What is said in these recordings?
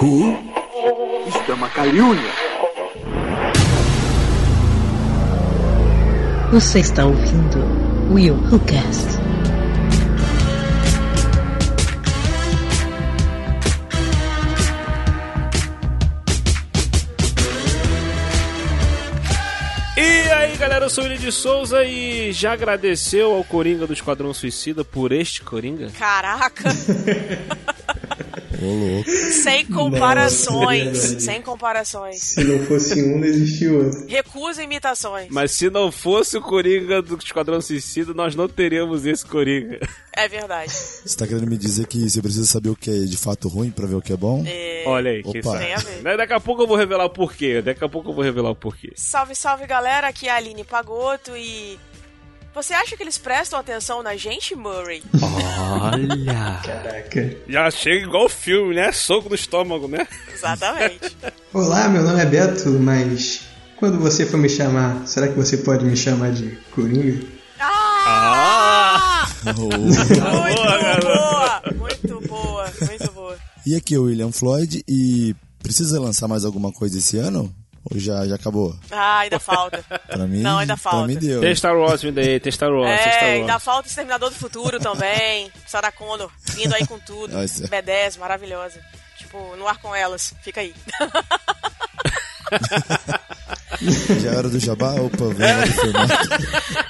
Who? Isto é uma calúnia. Você está ouvindo Will Who Cast. E aí galera, eu sou o William de Souza e já agradeceu ao Coringa do Esquadrão Suicida por este Coringa? Caraca! Ô, louco. sem comparações. Nossa, sem comparações. Se não fosse um, não existia outro. Recusa imitações. Mas se não fosse o Coringa do Esquadrão Suicida, nós não teríamos esse Coringa. É verdade. Você tá querendo me dizer que você precisa saber o que é de fato ruim pra ver o que é bom? É, Olha aí, que Opa. isso Tem a ver. Né, Daqui a pouco eu vou revelar o porquê. Daqui a pouco eu vou revelar o porquê. Salve, salve galera, aqui é a Aline Pagoto e. Você acha que eles prestam atenção na gente, Murray? Olha! Caraca. Já chega igual o filme, né? Soco no estômago, né? Exatamente. Olá, meu nome é Beto, mas quando você for me chamar, será que você pode me chamar de Coringa? Ah! Oh. Muito Boa, garoto. boa! Muito boa, muito boa. E aqui é o William Floyd e precisa lançar mais alguma coisa esse ano? Ou já, já acabou? Ah, ainda falta. Pra mim, Não, ainda Pra falta. mim deu. Tem Star Wars vindo aí, tem Star Wars, É, Star ainda Wars. falta o Exterminador do Futuro também. Sarah Connor vindo aí com tudo. Ah, isso é- B10, maravilhosa. Tipo, no ar com elas. Fica aí. Já era do Jabá? Opa, formato.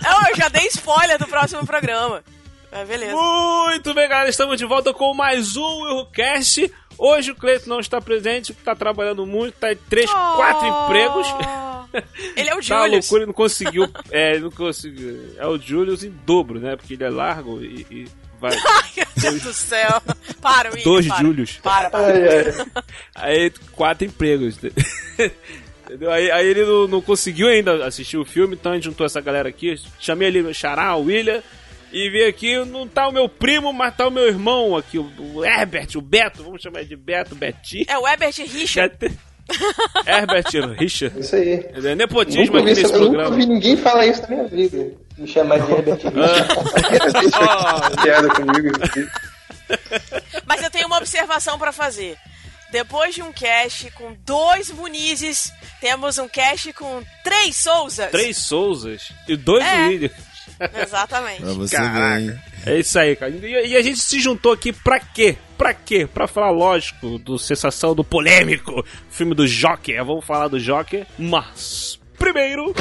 Não, eu já dei spoiler do próximo programa. Mas beleza. Muito bem, galera, estamos de volta com mais um Willcast. Hoje o Cleiton não está presente, está trabalhando muito, está em três, quatro Oh. empregos. Ele é o Tá uma Julius. loucura, ele não conseguiu. É, ele não conseguiu. É o Julius em dobro, né? Porque ele é largo e, e vai. Ai, meu Deus do céu. Para, William, Dois para. Julius. Para, para. Aí, quatro empregos. Entendeu? Aí, aí ele não, não conseguiu ainda assistir o filme, então a gente juntou essa galera aqui. Chamei ali o Xará, o William. E vi aqui, não tá o meu primo, mas tá o meu irmão aqui, o, Herbert, o Beto, vamos chamar de Beto, Betinho. É o Herbert Richard. Herbert Richard. Isso aí. É nepotismo aqui nesse isso, eu nunca programa. vi ninguém falar isso na minha vida. Me chamar de Herbert Richard. Ah, Piada comigo. Mas eu tenho uma observação pra fazer. Depois de um cast com dois Munizes, temos um cast com três Souzas. três Souzas e dois É. Williams. Exatamente. Pra você Caraca. ver? É isso aí, cara. E, e a gente se juntou aqui pra quê? Pra quê? Pra falar, lógico, do sensação do polêmico filme do Joker. Vamos falar do Joker, mas primeiro.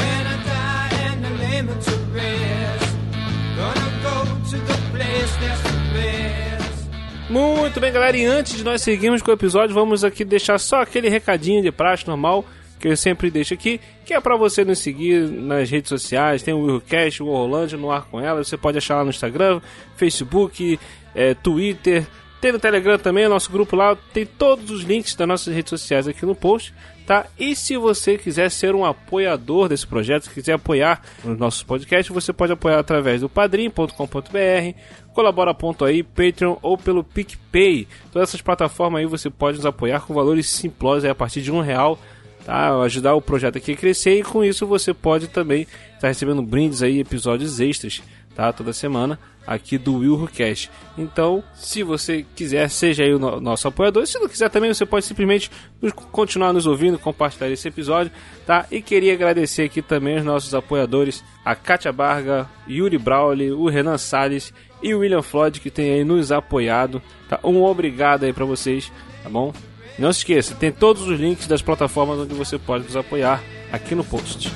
Muito bem, galera. E antes de nós seguirmos com o episódio, vamos aqui deixar só aquele recadinho de praxe normal que eu sempre deixo aqui, que é pra você nos seguir nas redes sociais. Tem o Willcast, o Rolândia no ar com ela. Você pode achar lá no Instagram, Facebook, eh, Twitter. Tem no Telegram também, nosso grupo lá. Tem todos os links das nossas redes sociais aqui no post. Tá? E se você quiser ser um apoiador desse projeto, se quiser apoiar os nossos podcasts, você pode apoiar através do padrim.com.br, colabora.aí, Patreon ou pelo PicPay. Todas essas plataformas aí você pode nos apoiar com valores simplosos aí, a partir de um real, tá? Ajudar o projeto aqui a crescer e com isso você pode também estar recebendo brindes aí, episódios extras, tá? Toda semana aqui do Will Cash. Então, se você quiser, seja aí o no- nosso apoiador. Se não quiser também, você pode simplesmente continuar nos ouvindo, compartilhar esse episódio, tá? E queria agradecer aqui também os nossos apoiadores, a Kátia Barga, Yuri Brawley, o Renan Salles e o William Floyd, que tem aí nos apoiado, tá? Um obrigado aí pra vocês, tá bom? Não se esqueça, tem todos os links das plataformas onde você pode nos apoiar aqui no post.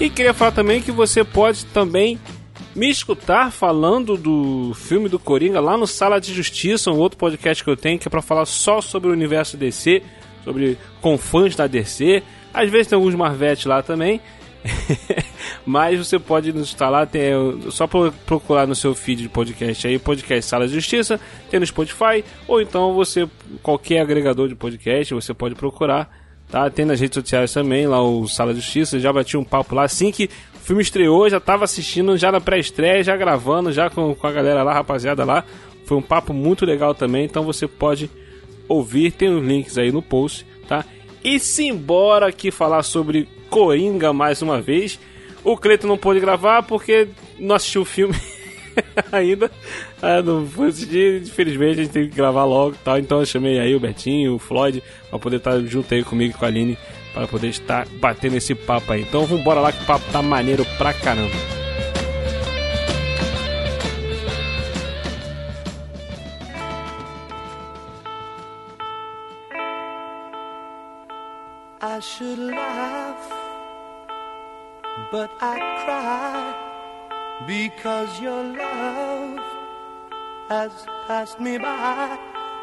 E queria falar também que você pode também me escutar falando do filme do Coringa lá no Sala de Justiça, um outro podcast que eu tenho que é para falar só sobre o universo DC, sobre com fãs da DC. Às vezes tem alguns Marvete lá também. Mas você pode nos lá, tem, só pro- procurar no seu feed de podcast aí, podcast Sala de Justiça, tem no Spotify, ou então você, qualquer agregador de podcast, você pode procurar, tá? Tem nas redes sociais também, lá o Sala de Justiça, já bati um papo lá, assim que o filme estreou, já tava assistindo já na pré-estreia, já gravando, já com, com a galera lá, rapaziada lá, foi um papo muito legal também, então você pode ouvir, tem os links aí no post, tá? E simbora aqui falar sobre Coringa mais uma vez. O Cleiton não pôde gravar porque não assistiu o filme. ainda. Ah, não foi dia, infelizmente a gente teve que gravar logo tal. Então eu chamei aí o Betinho, o Floyd, pra poder estar junto aí comigo e com a Aline, para poder estar batendo esse papo aí. Então vambora lá que o papo tá maneiro pra caramba. I should laugh, but I cry because your love has passed me by.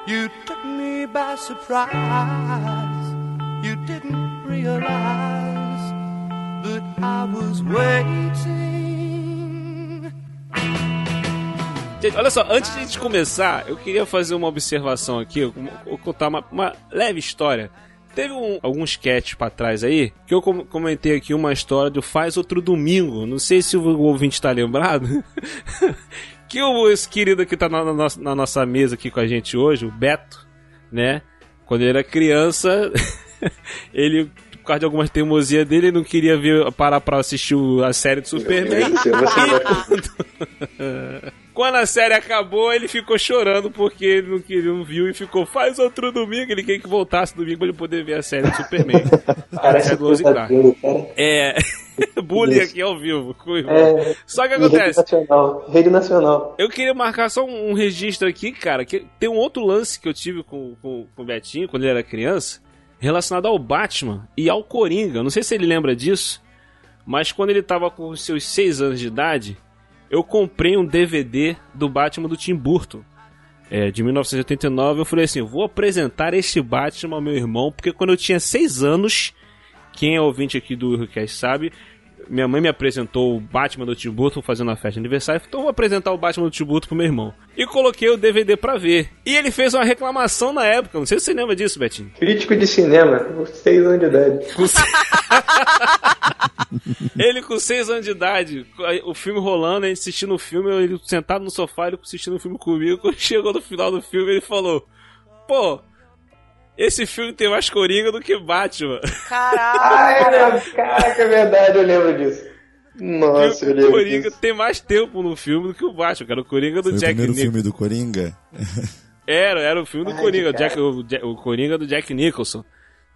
You took me by surprise. You didn't realize that I was waiting. Gente, olha só, antes de a gente começar, eu queria fazer uma observação aqui, eu contar uma, uma leve história. Teve um, alguns sketches pra trás aí, que eu com- comentei aqui uma história do Faz Outro Domingo. Não sei se o ouvinte tá lembrado. que o esse querido que tá na, na nossa- na nossa mesa aqui com a gente hoje, o Beto, né? Quando ele era criança, ele, por causa de algumas teimosias dele, ele não queria ver, parar pra assistir a série do Superman. Você vai Quando a série acabou, ele ficou chorando porque ele não, queria, não viu e ficou, faz outro domingo. Ele queria que voltasse domingo pra ele poder ver a série do Superman. Parece É Clark. cara. É. Bullying aqui ao vivo. com o irmão. É, Só que e Rede acontece. Nacional. Rede Nacional. Eu queria marcar só um, um registro aqui, cara, que tem um outro lance que eu tive com, com, com o Betinho quando ele era criança, relacionado ao Batman e ao Coringa. Não sei se ele lembra disso, mas quando ele tava com seus 6 anos de idade, eu comprei um DVD do Batman do Tim Burton. É, de 1989, eu falei assim: vou apresentar este Batman ao meu irmão, porque quando eu tinha 6 anos, quem é ouvinte aqui do Urcast sabe, minha mãe me apresentou o Batman do Tim Burton fazendo a festa de aniversário, então vou apresentar o Batman do Tim Burton pro meu irmão. E coloquei o DVD pra ver. E ele fez uma reclamação na época, não sei se você lembra disso, Betinho. Crítico de cinema, com 6 anos de idade. Com ele com 6 anos de idade, o filme rolando, a gente assistindo o filme, ele sentado no sofá, ele assistindo o filme comigo. Quando chegou no final do filme, ele falou: Pô, esse filme tem mais coringa do que Batman. Caralho. Caraca, é verdade, eu lembro disso. Nossa, eu o lembro Coringa disso. tem mais tempo no filme do que o Batman, cara. O Coringa do Foi o Jack primeiro Nicholson. filme do Coringa. Era, era o filme do Ai, Coringa, o. Jack, o, o Coringa do Jack Nicholson.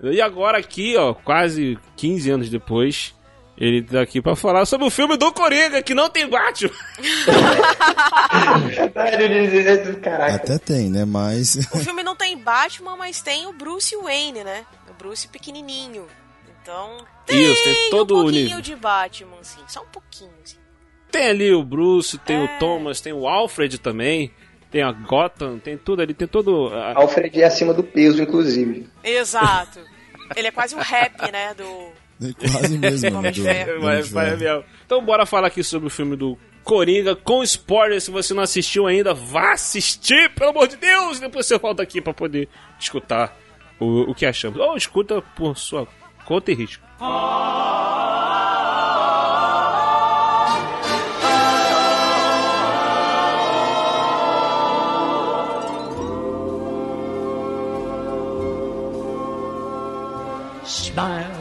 E agora aqui, ó, quase 15 anos depois, ele tá aqui pra falar sobre o filme do Coringa, que não tem Batman. Caraca. Até tem, né? Mas. O filme não tem Batman, mas tem o Bruce Wayne, né? O Bruce pequenininho. Então, tem, Isso, tem todo um o pouquinho nível. de Batman, assim. Só um pouquinho, assim. Tem ali o Bruce, tem É. o Thomas, tem o Alfred também, tem a Gotham, tem tudo ali, tem todo... a- Alfred é acima do peso, inclusive. Exato. Ele é quase o rap, né? Do... Quase mesmo. Homem de do- Ferro. do Vai- Homem de Ferro. Então bora falar aqui sobre o filme do Coringa com spoiler. Se você não assistiu ainda, vá assistir, pelo amor de Deus! Depois você volta aqui pra poder escutar o, o que achamos. Ou escuta por sua conta e risco. Smile,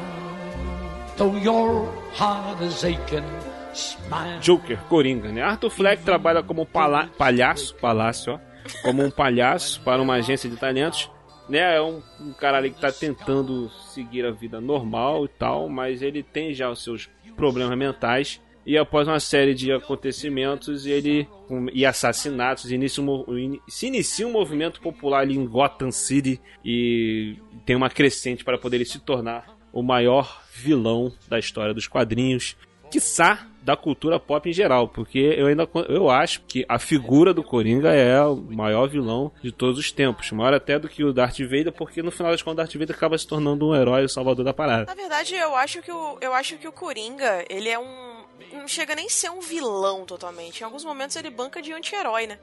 Joker, Coringa, né? Arthur Fleck trabalha como palhaço, palácio, ó, como um palhaço para uma agência de talentos, né? É um, um cara ali que tá tentando seguir a vida normal e tal, mas ele tem já os seus problemas mentais. E após uma série de acontecimentos ele e assassinatos, inicia um se inicia um movimento popular ali em Gotham City e tem uma crescente para poder ele se tornar o maior vilão da história dos quadrinhos quiçá da cultura pop em geral, porque eu ainda eu acho que a figura do Coringa é o maior vilão de todos os tempos, maior até do que o Darth Vader, porque no final das contas o Darth Vader acaba se tornando um herói, o salvador da parada. Na verdade, eu acho que o, eu acho que o Coringa, ele é um. Não chega nem a ser um vilão totalmente. Em alguns momentos ele banca de anti-herói, né?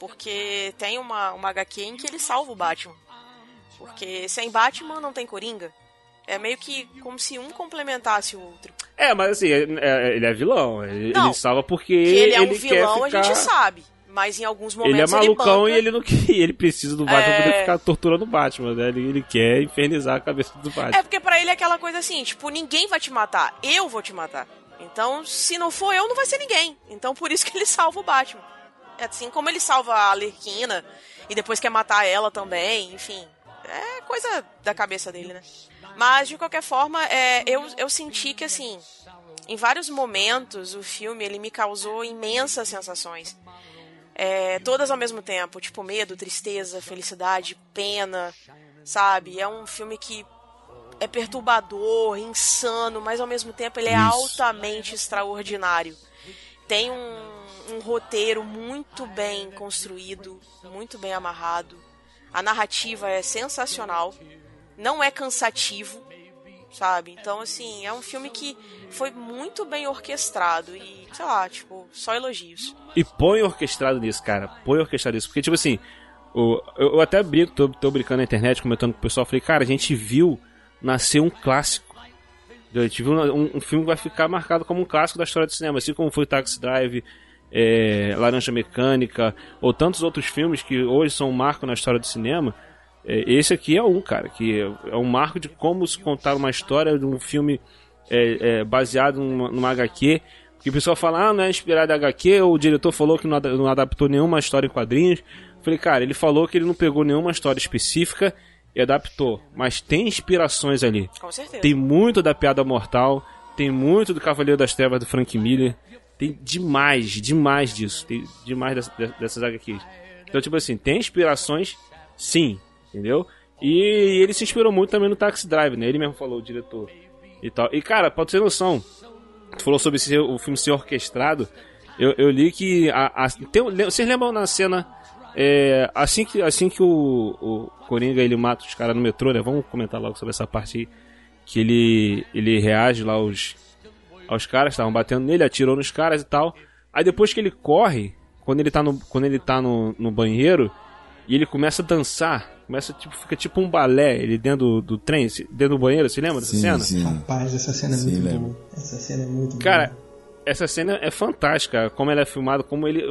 Porque tem uma, uma HQ em que ele salva o Batman. Porque sem Batman não tem Coringa. É meio que como se um complementasse o outro. É, mas assim, é- é- ele é vilão, ele, Não, ele salva porque Que ele é um quer vilão, a ficar... gente sabe. Mas em alguns Ele é momentos malucão banca... e ele não quer, ele precisa do Batman É. pra poder ficar torturando o Batman, né? Ele, ele quer infernizar a cabeça do Batman. É porque pra ele é aquela coisa assim, tipo, ninguém vai te matar, eu vou te matar. Então, se não for eu, não vai ser ninguém. Então, por isso que ele salva o Batman. É assim como ele salva a Alerquina e depois quer matar ela também, enfim. É coisa da cabeça dele, né? Mas, de qualquer forma, é, eu, eu senti que, assim, em vários momentos, o filme ele me causou imensas sensações. É, todas ao mesmo tempo, tipo medo, tristeza, felicidade, pena, sabe? É um filme que é perturbador, insano, mas ao mesmo tempo ele é Isso. altamente extraordinário. Tem um, um roteiro muito bem construído, muito bem amarrado. A narrativa é sensacional, não é cansativo, sabe? Então, assim, é um filme que foi muito bem orquestrado e, sei lá, tipo, só elogios. E põe orquestrado nisso, cara. Põe orquestrado nisso. Porque, tipo assim, o, eu, eu até brinco, tô, tô brincando na internet, comentando com o pessoal. Falei, cara, a gente viu nascer um clássico. A gente viu um, um filme que vai ficar marcado como um clássico da história do cinema. Assim como foi Taxi Drive, é, Laranja Mecânica, ou tantos outros filmes que hoje são um marco na história do cinema. É, esse aqui é um, cara, que é, é um marco de como se contar uma história de um filme é, é, baseado numa, numa HQ. Porque o pessoal fala, ah, não é inspirado em HQ, ou o diretor falou que não, não adaptou nenhuma história em quadrinhos. Eu Falei, cara, ele falou que ele não pegou nenhuma história específica e adaptou, mas tem inspirações ali. Com certeza. Tem muito da Piada Mortal, tem muito do Cavaleiro das Trevas do Frank Miller, tem demais, demais disso, tem demais dessas, dessas HQs. Então, tipo assim, tem inspirações, sim, entendeu? E ele se inspirou muito também no Taxi Drive, né? Ele mesmo falou, o diretor e tal. E, cara, pode ter noção, tu falou sobre o filme ser orquestrado, eu, eu li que. A, a- tem, vocês lembram na cena. é, assim que, assim que o, o Coringa ele mata os caras no metrô, né? Vamos comentar logo sobre essa parte aí. Que ele, ele reage lá aos, aos caras, estavam batendo nele, atirou nos caras e tal. Aí depois que ele corre, quando ele tá no, quando ele tá no, no banheiro, e ele começa a dançar, começa tipo, fica tipo um balé, ele dentro do, do trem, dentro do banheiro, você lembra dessa Sim, cena? sim. Rapaz, essa cena é Sim, muito lembro. boa. Essa cena é muito Cara, boa. essa cena é fantástica, como ela é filmada, como ele,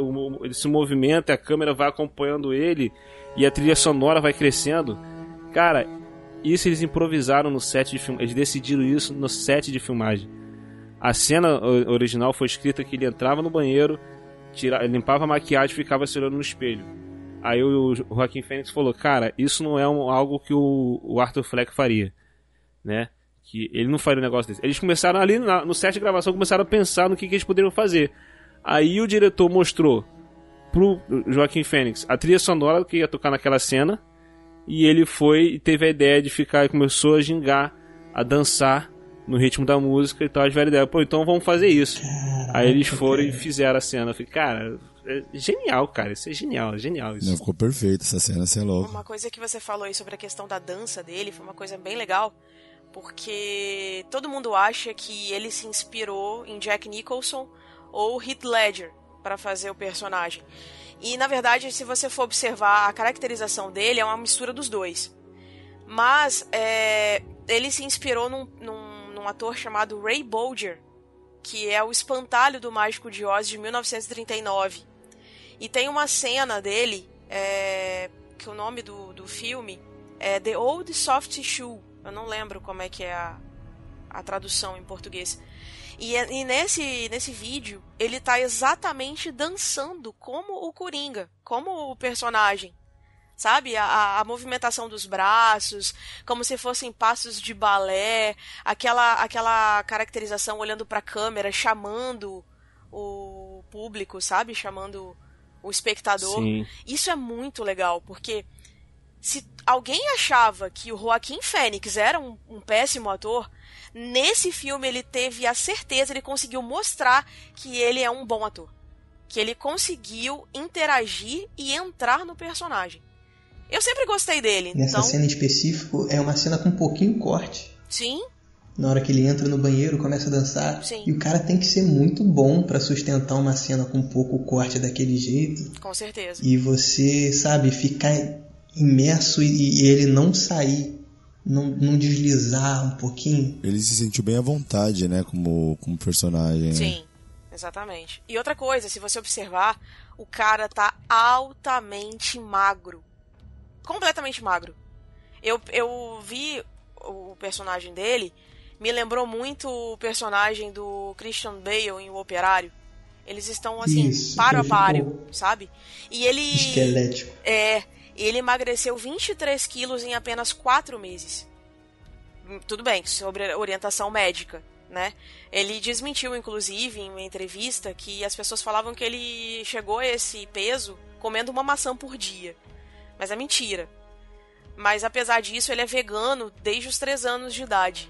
ele se movimenta, a câmera vai acompanhando ele e a trilha sonora vai crescendo. Cara, isso eles improvisaram no set de filmagem, eles decidiram isso no set de filmagem. A cena original foi escrita que ele entrava no banheiro, tira, limpava a maquiagem e ficava se olhando no espelho. Aí o Joaquim Fênix falou, cara, isso não é um- algo que o, o Arthur Fleck faria, né? Que ele não faria um negócio desse. Eles começaram ali na- no set de gravação, começaram a pensar no que, que eles poderiam fazer. Aí o diretor mostrou pro Joaquim Fênix a trilha sonora que ia tocar naquela cena. E ele foi e teve a ideia de ficar e começou a gingar, a dançar no ritmo da música e tal. Eles tiveram a ideia, pô, então vamos fazer isso. Aí eles foram e fizeram a cena. Eu falei, cara, é genial, cara. Isso é genial, é genial isso. Não, ficou perfeito essa cena, você é louco. Uma coisa que você falou aí sobre a questão da dança dele foi uma coisa bem legal, porque todo mundo acha que ele se inspirou em Jack Nicholson ou Heath Ledger para fazer o personagem. E na verdade, se você for observar a caracterização dele, é uma mistura dos dois. Mas é, ele se inspirou num, num, num ator chamado Ray Bolger, que é o espantalho do Mágico de Oz de 1939. E tem uma cena dele, é, que o nome do, do filme é The Old Soft Shoe. Eu não lembro como é que é a, a tradução em português. E, é- e nesse, nesse vídeo, ele tá exatamente dançando como o Coringa, como o personagem. Sabe? A, a- a movimentação dos braços, como se fossem passos de balé, aquela, aquela caracterização olhando pra câmera, chamando o público, sabe? Chamando o espectador. Sim. Isso é muito legal, porque se alguém achava que o Joaquim Fênix era um, um péssimo ator, nesse filme ele teve a certeza, ele conseguiu mostrar que ele é um bom ator. Que ele conseguiu interagir e entrar no personagem. Eu sempre gostei dele, Nessa então. cena em específico, é uma cena com um pouquinho corte. Sim, Na hora que ele entra no banheiro, começa a dançar. Sim. E o cara tem que ser muito bom pra sustentar uma cena com pouco corte daquele jeito. com certeza. E você, sabe, ficar imerso e, e ele não sair, não, não deslizar um pouquinho. Ele se sentiu bem à vontade, né, como, como personagem. né? Sim, exatamente. E outra coisa, se você observar, o cara tá altamente magro. Completamente magro. Eu, eu vi o personagem dele me lembrou muito o personagem do Christian Bale em O Operário. Eles estão assim, Isso, paro a sabe? E ele. Esquelético. É, ele emagreceu 23 quilos em apenas 4 meses. Tudo bem, sobre orientação médica, né? Ele desmentiu, inclusive, em uma entrevista, que as pessoas falavam que ele chegou a esse peso comendo uma maçã por dia. Mas é mentira. Mas apesar disso, ele é vegano desde os 3 anos de idade.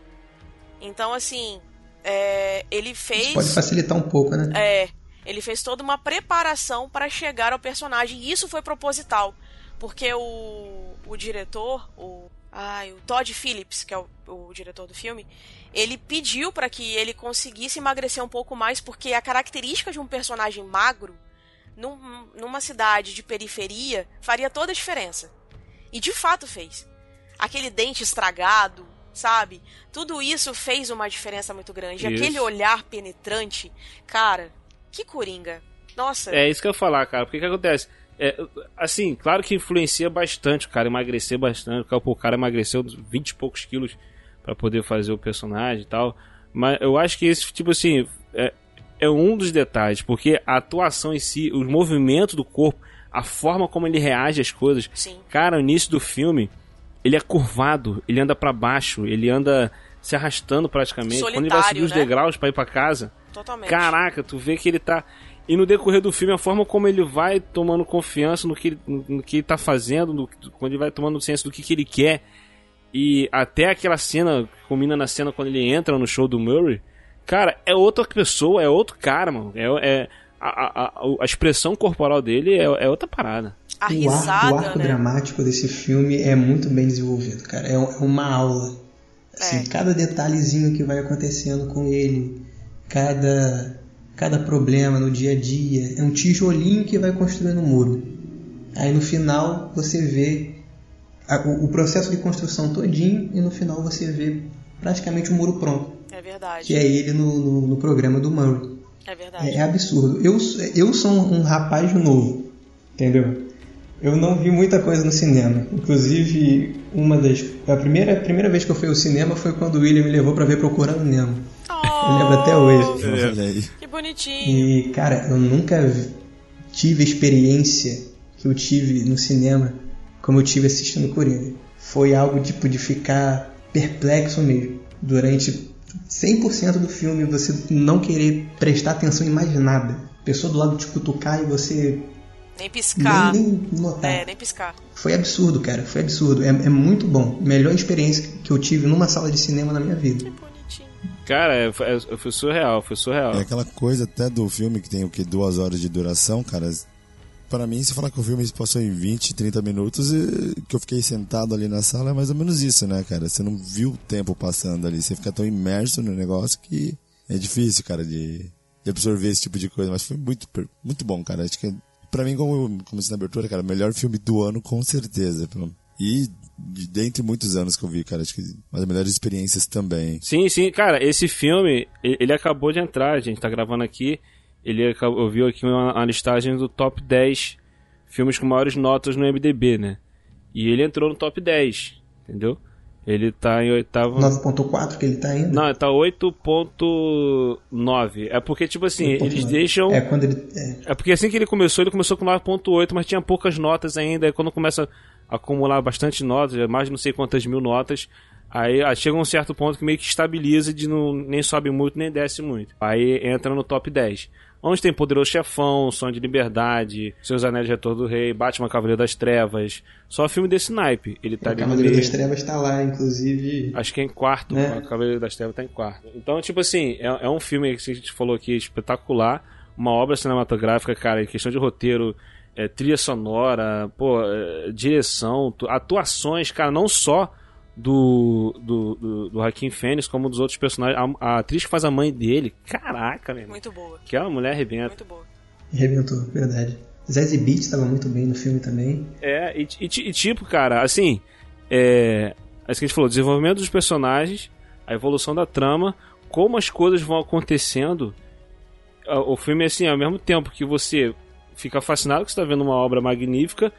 Então, assim, é, ele fez. Isso pode facilitar um pouco, né? É, ele fez toda uma preparação para chegar ao personagem e isso foi proposital, porque o, o diretor, o ai, o Todd Phillips, que é o, o diretor do filme, ele pediu para que ele conseguisse emagrecer um pouco mais, porque a característica de um personagem magro num- numa cidade de periferia faria toda a diferença. E de fato fez. Aquele dente estragado, sabe? Tudo isso fez uma diferença muito grande. Isso. Aquele olhar penetrante, cara, que coringa. Nossa, É isso que eu ia falar, cara. Porque que acontece? É, assim, claro que influencia bastante o cara emagrecer bastante. O cara emagreceu 20 e poucos quilos pra poder fazer o personagem e tal. Mas eu acho que esse, tipo assim, é, é um dos detalhes. Porque a atuação em si, os movimentos do corpo, a forma como ele reage às coisas. Sim. Cara, o início do filme, ele é curvado, ele anda pra baixo, ele anda se arrastando praticamente. Quando ele vai subir Solitário, os né? degraus pra ir pra casa. totalmente. Caraca, tu vê que ele tá. E no decorrer do filme, a forma como ele vai tomando confiança no que, no, no que ele tá fazendo, no, quando ele vai tomando ciência do que, que ele quer. E até aquela cena, combina na cena quando ele entra no show do Murray. Cara, é outra pessoa, é outro cara, mano. É, é- a, a, a, a expressão corporal dele é, é outra parada. A o, risada, o arco né? dramático desse filme é muito bem desenvolvido, cara. É, um- é uma aula. Assim, É. Cada detalhezinho que vai acontecendo com ele, cada, cada problema no dia a dia, é um tijolinho que vai construindo um muro. Aí no final você vê a- o, o processo de construção todinho e no final você vê praticamente o muro pronto, É verdade. que é ele no, no, no programa do Murray. É verdade. É, é absurdo. Eu, eu sou um rapaz novo, entendeu? Eu não vi muita coisa no cinema. Inclusive, uma das. A primeira, a primeira vez que eu fui ao cinema foi quando o William me levou pra ver Procurando Nemo. Oh, Eu lembro até hoje. Olha aí. Que bonitinho. E, cara, eu nunca tive a experiência que eu tive no cinema como eu tive assistindo Coringa. Foi algo tipo de ficar perplexo mesmo. Durante 100% do filme você não querer prestar atenção em mais nada. Pessoa do lado te cutucar e você Nem piscar. nem, nem notar. É, nem piscar. Foi absurdo, cara. Foi absurdo. É, é muito bom. Melhor experiência que eu tive numa sala de cinema na minha vida. Bonitinho. Cara, é, é- foi surreal, foi surreal. É aquela coisa até do filme que tem o que? Duas horas de duração, cara. Pra mim, se falar que o filme se passou em 20, 30 minutos, e que eu fiquei sentado ali na sala, é mais ou menos isso, né, cara? Você não viu o tempo passando ali. Você fica tão imerso no negócio que é difícil, cara, de, de absorver esse tipo de coisa. Mas foi muito, muito bom, cara. Acho que, pra mim, como, como disse na abertura, cara, melhor filme do ano, com certeza. E de, dentre muitos anos que eu vi, cara, acho que uma das melhores experiências também. Sim, sim, cara, esse filme, ele acabou de entrar, a gente tá gravando aqui, ele acabou, eu aqui uma, uma listagem do top 10 filmes com maiores notas no MDB, né? E ele entrou no top 10, entendeu? Ele tá em oitavo... 9.4 que ele tá indo. Não, tá 8.9. É porque, tipo assim, eles 8.9. deixam... É quando ele. É, É porque assim que ele começou, ele começou com 9.8, mas tinha poucas notas ainda. Aí quando começa a acumular bastante notas, mais de não sei quantas mil notas, aí ah, chega um certo ponto que meio que estabiliza de não nem sobe muito nem desce muito. Aí entra no top 10. Onde tem Poderoso Chefão, Sonho de Liberdade, Seus Anéis de Retorno do Rei, Batman Cavaleiro das Trevas. Só filme desse naipe. Ele tá o ali Cavaleiro das Trevas tá lá, inclusive. Acho que é em quarto, Né? o Cavaleiro das Trevas tá em quarto. Então, tipo assim, é, é um filme que a gente falou aqui espetacular, uma obra cinematográfica, cara, em questão de roteiro, é, trilha sonora, pô, é, direção, tu- atuações, cara, não só do, do, do, do Joaquim Fênix, como dos outros personagens. A, a atriz que faz a mãe dele, caraca, meu irmão. Muito boa. Que é uma mulher arrebenta. Muito boa. Rebentou, verdade. Zazie Beetz estava muito bem no filme também. É, e, e e tipo, cara, assim, é. Assim que a gente falou, desenvolvimento dos personagens, a evolução da trama, como as coisas vão acontecendo. O filme é assim, ao mesmo tempo que você fica fascinado que você tá vendo uma obra magnífica,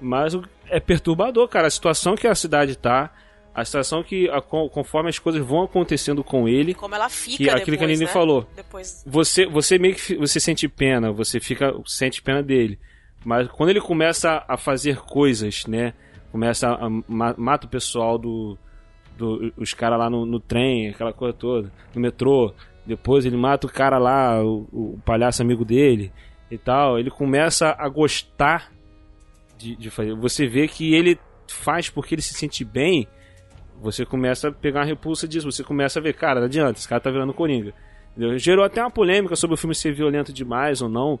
mas é perturbador, cara. A situação que a cidade tá, a situação que, a, conforme as coisas vão acontecendo com ele. Como ela fica que, depois, Aquilo que a Nini né? falou. Depois... Você, você meio que você sente pena, você fica sente pena dele. Mas quando ele começa a fazer coisas, né? Começa a, a mata o pessoal do, do os caras lá no, no, trem, aquela coisa toda, no metrô. Depois ele mata o cara lá, o, o palhaço amigo dele e tal. Ele começa a gostar de, de fazer. Você vê que ele faz porque ele se sente bem. Você começa a pegar uma repulsa disso. Você começa a ver, cara, não adianta, esse cara tá virando coringa. Entendeu? Gerou até uma polêmica sobre o filme ser violento demais ou não.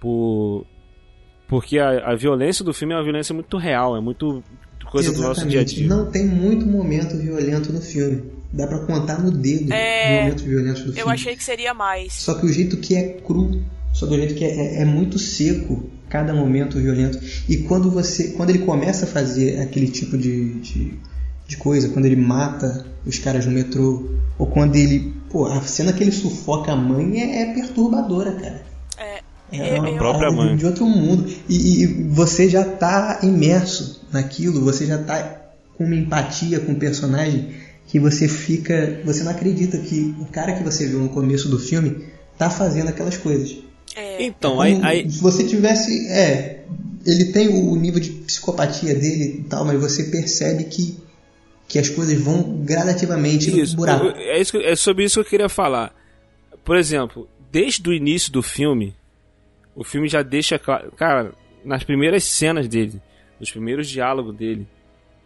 Por, porque a, a, violência do filme é uma violência muito real, é muito coisa Exatamente. do nosso dia a dia. Não tem muito momento violento no filme. Dá para contar no dedo é... os momentos violentos do Eu filme. achei que seria mais. Só que o jeito que é cru, só que o jeito que é, é, é, muito seco cada momento violento. E quando você, quando ele começa a fazer aquele tipo de, de, de coisa, quando ele mata os caras no metrô, ou quando ele, pô, a cena que ele sufoca a mãe é, é perturbadora, cara. É, é uma a própria mãe. de outro mundo. E, e, você já tá imerso naquilo, você já tá com uma empatia com o personagem que você fica. Você não acredita que o cara que você viu no começo do filme tá fazendo aquelas coisas. É. Então, Como aí, aí. Se você tivesse. É. Ele tem o nível de psicopatia dele e tal, mas você percebe que, que as coisas vão gradativamente Isso, no buraco. eu- é, isso é sobre isso que eu queria falar. Por exemplo, desde o início do filme, o filme já deixa claro. Cara, nas primeiras cenas dele, nos primeiros diálogos dele,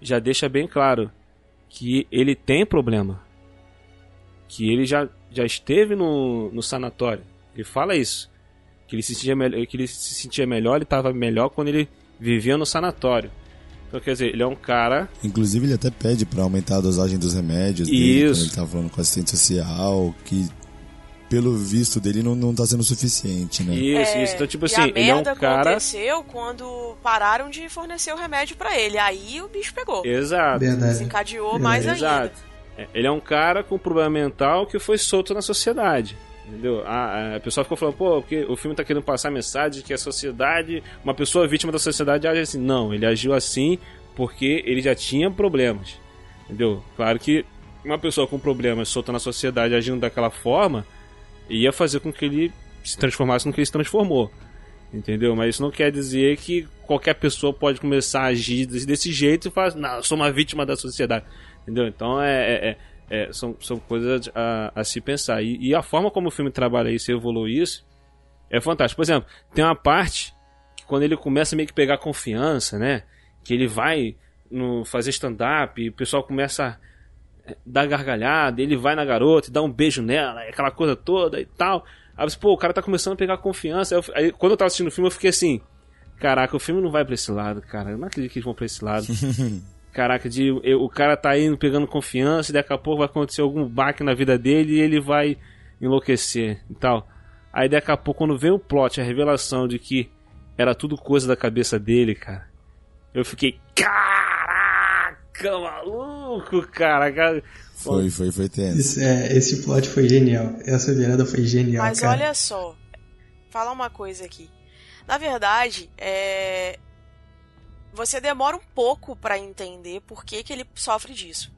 já deixa bem claro que ele tem problema. Que ele já, já esteve no, no sanatório. Ele fala isso. Que ele se sentia melhor, que ele se sentia melhor, ele estava melhor quando ele vivia no sanatório. Então, quer dizer, ele é um cara Inclusive, ele até pede pra aumentar a dosagem dos remédios dele, Isso. quando ele tá falando com o assistente social, que pelo visto dele não, não tá sendo suficiente, né? Isso, É, isso. Então, tipo e assim, a ele é um merda cara. aconteceu quando pararam de fornecer o remédio pra ele. Aí o bicho pegou. Exato. Verdade. Desencadeou mais ainda. Exato. É, Ele é um cara com problema mental que foi solto na sociedade. Entendeu? A, a pessoa ficou falando, pô, porque o filme tá querendo passar a mensagem que a sociedade, uma pessoa vítima da sociedade age assim. Não, ele agiu assim porque ele já tinha problemas. Entendeu? Claro que uma pessoa com problemas solta na sociedade agindo daquela forma ia fazer com que ele se transformasse no que ele se transformou. Entendeu? Mas isso não quer dizer que qualquer pessoa pode começar a agir desse jeito e falar, não, eu sou uma vítima da sociedade. Entendeu? Então é, é- é- é- são, são coisas a, a se pensar. E, e a forma como o filme trabalha isso e evolui isso é fantástico. Por exemplo, tem uma parte que quando ele começa meio que pegar confiança, né? Que ele vai no, fazer stand-up e o pessoal começa a dar gargalhada, ele vai na garota e dá um beijo nela, aquela coisa toda e tal. Aí você, pô, o cara tá começando a pegar confiança. Aí, eu- aí, quando eu tava assistindo o filme, eu fiquei assim: caraca, o filme não vai pra esse lado, cara. Eu não acredito que eles vão pra esse lado. Caraca, de, eu- o cara tá indo pegando confiança e daqui a pouco vai acontecer algum baque na vida dele e ele vai enlouquecer e tal. Aí daqui a pouco, quando vem o plot, a revelação de que era tudo coisa da cabeça dele, cara, eu fiquei, caraca, maluco, cara. cara. Foi, foi, foi tenso. Esse, é, esse plot foi genial. Essa virada foi genial, Mas cara. olha só, falar uma coisa aqui. Na verdade, é... você demora um pouco pra entender por que, que ele sofre disso.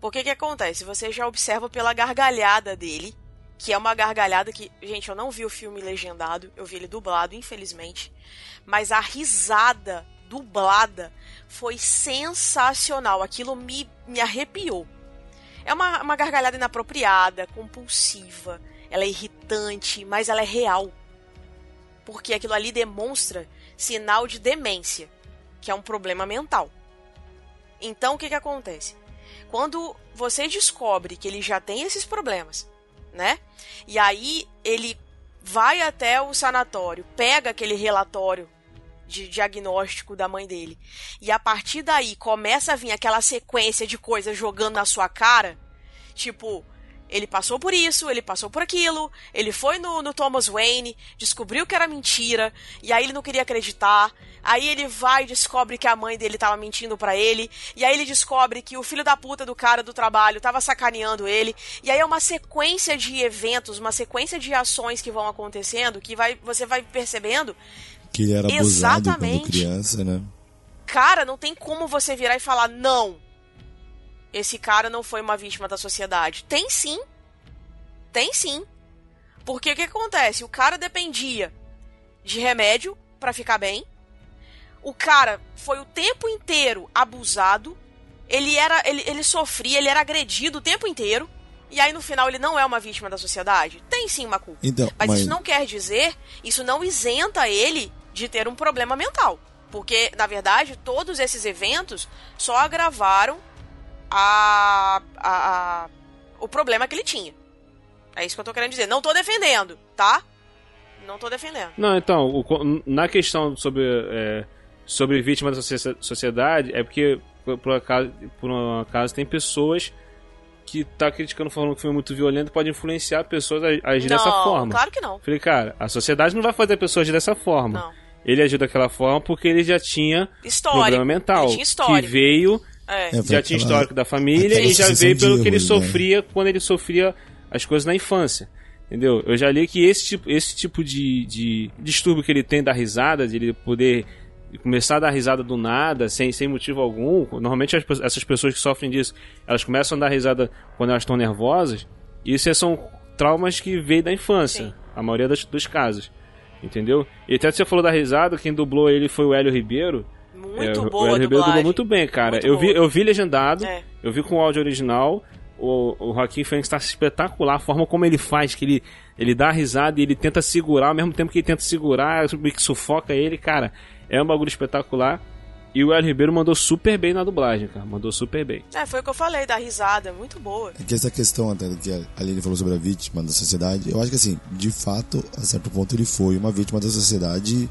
Por que que acontece? Você já observa pela gargalhada dele, que é uma gargalhada que, gente, eu não vi o filme legendado, eu vi ele dublado, infelizmente, mas a risada dublada foi sensacional. Aquilo me, me arrepiou. É uma, uma gargalhada inapropriada, compulsiva, ela é irritante, mas ela é real. Porque aquilo ali demonstra sinal de demência, que é um problema mental. Então o que, que acontece? Quando você descobre que ele já tem esses problemas, né? E aí ele vai até o sanatório, pega aquele relatório de diagnóstico da mãe dele. E a partir daí começa a vir aquela sequência de coisas jogando na sua cara. Tipo, ele passou por isso, ele passou por aquilo, ele foi no, no Thomas Wayne, descobriu que era mentira, e aí ele não queria acreditar. Aí ele vai e descobre que a mãe dele tava mentindo pra ele, e aí ele descobre que o filho da puta do cara do trabalho tava sacaneando ele. E aí é uma sequência de eventos, uma sequência de ações que vão acontecendo, que vai, você vai percebendo Que ele era abusado quando Exatamente. criança, né? cara, não tem como você virar e falar não. Esse cara não foi uma vítima da sociedade. Tem sim. Tem sim. Porque o que acontece? O cara dependia de remédio para ficar bem. O cara foi o tempo inteiro abusado. Ele era ele, ele sofria, ele era agredido o tempo inteiro. E aí no final ele não é uma vítima da sociedade? Tem sim uma culpa. Então, mas, mas- isso não quer dizer, isso não isenta ele de ter um problema mental. Porque, na verdade, todos esses eventos só agravaram a, a, a- o problema que ele tinha. É isso que eu tô querendo dizer. Não tô defendendo, tá? Não tô defendendo. Não, então, o na questão sobre, é, sobre vítima da socie- sociedade, é porque, por, acaso, por um acaso, tem pessoas que tá criticando falando que o filme é muito violento pode influenciar pessoas a agir não, dessa forma. claro que não. Falei, cara, a sociedade não vai fazer a pessoa agir dessa forma. Não. Ele agiu daquela forma porque ele já tinha Histórico. problema mental. Ele tinha histórico. Que veio, É. É, já tinha histórico da família e já veio pelo que ele né? sofria quando ele sofria as coisas na infância. Entendeu? Eu já li que esse tipo, esse tipo de, de distúrbio que ele tem da risada, de ele poder começar a dar risada do nada, sem, sem motivo algum. Normalmente as essas pessoas que sofrem disso, elas começam a dar risada quando elas estão nervosas. E isso são traumas que veio da infância, Sim. a maioria das- dos casos. Entendeu? E até você falou da risada, quem dublou ele foi o Hélio Ribeiro. Muito É, o- boa o dublou muito bem, cara. Muito eu, vi, eu vi legendado, É. eu vi com o áudio original. O, o Joaquim Fênix está espetacular, a forma como ele faz, que ele, ele dá a risada e ele tenta segurar, ao mesmo tempo que ele tenta segurar, que sufoca ele, cara. É um bagulho espetacular. E o Hélio Ribeiro mandou super bem na dublagem, cara. Mandou super bem. É, foi o que eu falei, da risada. Muito boa. É que essa questão até que a Aline falou sobre a vítima da sociedade, eu acho que assim, de fato, a certo ponto ele foi uma vítima da sociedade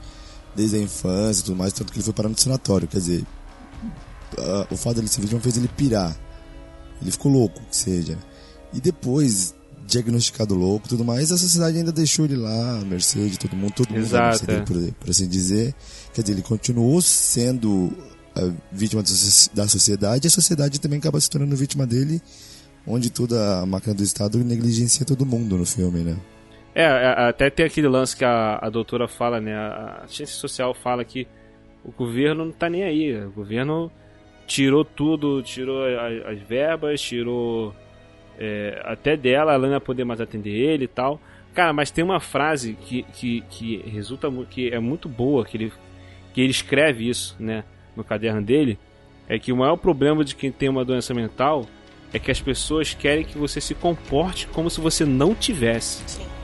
desde a infância e tudo mais, tanto que ele foi parar no sanatório. Quer dizer, o fato dele ser vítima fez ele pirar. Ele ficou louco, que seja. E depois, diagnosticado louco e tudo mais, a sociedade ainda deixou ele lá, à mercê de todo mundo, todo mundo Exato, dele, é. por, por assim dizer. Quer dizer, ele continuou sendo a vítima da sociedade e a sociedade também acaba se tornando vítima dele, onde toda a máquina do Estado negligencia todo mundo no filme, né? É, é, até tem aquele lance que a, a doutora fala, né? A, a ciência social fala que o governo não tá nem aí. O governo tirou tudo, tirou a- as verbas, tirou é, até dela, ela não ia poder mais atender ele e tal. Cara, mas tem uma frase que, que, que resulta que é muito boa, que ele, que ele escreve isso, né, no caderno dele, é que o maior problema de quem tem uma doença mental é que as pessoas querem que você se comporte como se você não tivesse. Sim.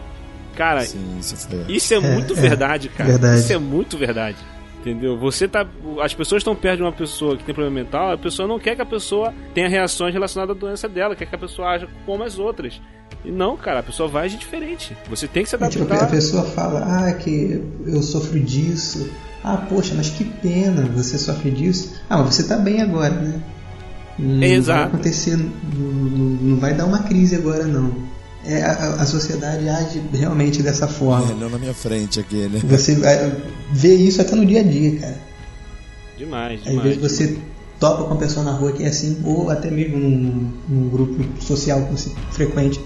Cara, Sim, isso foi. isso é, muito é, verdade, cara. verdade. Isso é muito verdade. Entendeu? Você tá. As pessoas estão perto de uma pessoa que tem problema mental, a pessoa não quer que a pessoa tenha reações relacionadas à doença dela, quer que a pessoa haja como as outras. E não, cara, a pessoa vai agir diferente. Você tem que se É, tipo, a adaptar. pessoa fala, ah, que eu sofro disso. Ah, poxa, mas que pena, você sofre disso. Ah, mas você tá bem agora, né? Não Exato. vai acontecer, não- não vai dar uma crise agora, não. É, a, a sociedade age realmente dessa É, forma. não na minha frente aqui, né? Você vai- vê isso até no dia a dia, cara. Demais, Às demais. vezes você topa com uma pessoa na rua que é assim, ou até mesmo num, num grupo social que você frequente.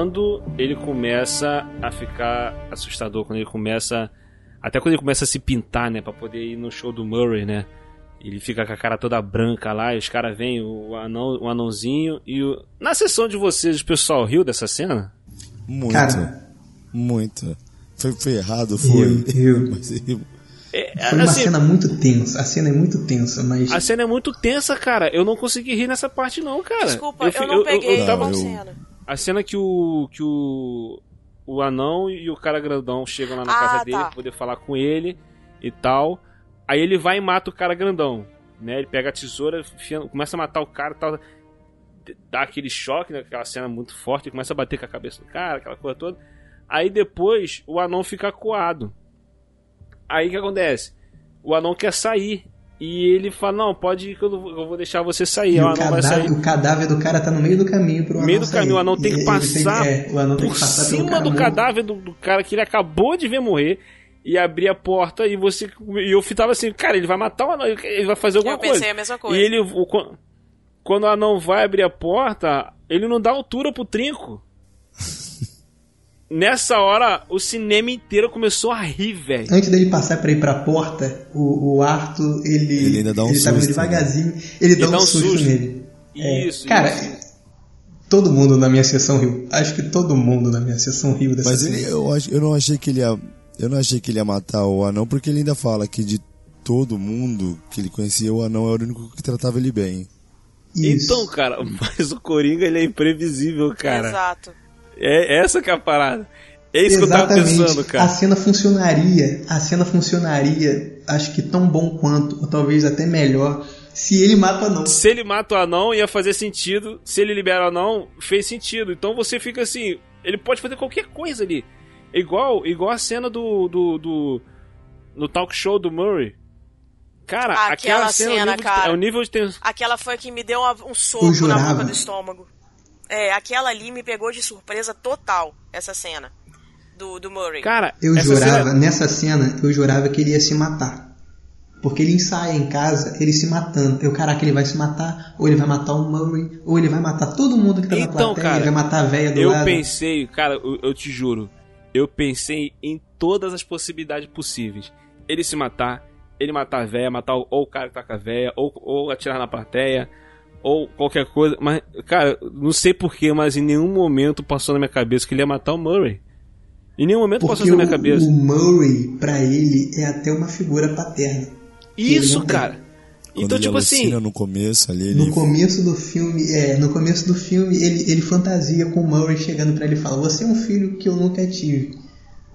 Quando ele começa a ficar assustador, quando ele começa. Até quando ele começa a se pintar, né? Pra poder ir no show do Murray, né? Ele fica com a cara toda branca lá, e os caras vêm, o, anão, o anãozinho e o. Na sessão de vocês, o pessoal riu dessa cena? Muito. Cara. Muito. Foi, foi errado, foi. Riu, riu. Mas riu. É, Foi uma assim, cena muito tensa. A cena é muito tensa, mas. A cena é muito tensa, cara. Eu não consegui rir nessa parte, não, cara. Desculpa, eu, fi- não peguei eu tava- uma eu- cena. A cena que o. que o. O anão e o cara grandão chegam lá na Ah, casa dele tá. pra poder falar com ele e tal. Aí ele vai e mata o cara grandão. Né? Ele pega a tesoura, enfia- começa a matar o cara e tal. Dá aquele choque, né? aquela cena muito forte, começa a bater com a cabeça do cara, aquela coisa toda. Aí depois o anão fica acuado. Aí o que acontece? O anão quer sair. E ele fala: Não, pode ir que eu, não vou- eu vou deixar você sair. E o o, anão vai sair. cadáver, o cadáver do cara tá no meio do caminho pro No meio anão do caminho, sair. o anão tem que passar é, o anão tem por que passar cima do cadáver do, do cara que ele acabou de ver morrer e abrir a porta e você e eu tava assim, cara, ele vai matar o anão, ele vai fazer alguma Eu pensei coisa. a mesma coisa. E ele o, quando o anão vai abrir a porta, ele não dá altura pro trinco. Nessa hora, o cinema inteiro começou a rir, velho. Antes dele passar pra ir pra porta, o, o Arthur, ele. Ele ainda dá um ele tá susto, devagarzinho, ele, dá, um susto, nele. É, Isso, cara, isso. todo mundo na minha sessão riu. Acho que todo mundo na minha sessão riu dessa Mas cena. ele, eu, eu não achei que ele ia. Eu não achei que ele ia matar o anão, porque ele ainda fala que de todo mundo que ele conhecia, o anão é o único que tratava ele bem. Isso. Então, cara, mas o Coringa ele é imprevisível, cara. Exato. É essa que é a parada. É isso que eu tava pensando, A cara. cena funcionaria, a cena funcionaria, acho que tão bom quanto, ou talvez até melhor, se ele mata ou não. Se ele mata o anão, ia fazer sentido. Se ele libera o anão, fez sentido. Então você fica assim, ele pode fazer qualquer coisa ali. Igual, igual a cena do, do, do no talk show do Murray. Cara, Aquela aquela cena, cena, é, o nível de, cara. é o nível de tensão. Aquela foi a que me deu uma- um soco na boca do estômago. É, aquela ali me pegou de surpresa total, essa cena. Do, do Murray. Cara, Eu essa jurava, cena- nessa cena, eu jurava que ele ia se matar. Porque ele ensaia em casa, ele se matando. Eu, caraca, ele vai se matar, ou ele vai matar o Murray, ou ele vai matar todo mundo que tá na Então, plateia, cara, ele vai matar a véia do Eu lado. pensei, cara, eu, eu te juro, eu pensei em todas as possibilidades possíveis. Ele se matar, ele matar a véia, matar o, ou o cara que tá com a véia, ou, ou atirar na plateia, ou qualquer coisa. Mas, cara, não sei porquê, mas em nenhum momento passou na minha cabeça que ele ia matar o Murray. Em nenhum momento passou Porque na minha o, cabeça. o Murray, pra ele, é até uma figura paterna. Isso, tem. cara. Quando Então, ele tipo assim. no começo ali, ele. No começo do filme, é, no começo do filme, ele, ele fantasia com o Murray chegando pra ele e fala: Você é um filho que eu nunca tive.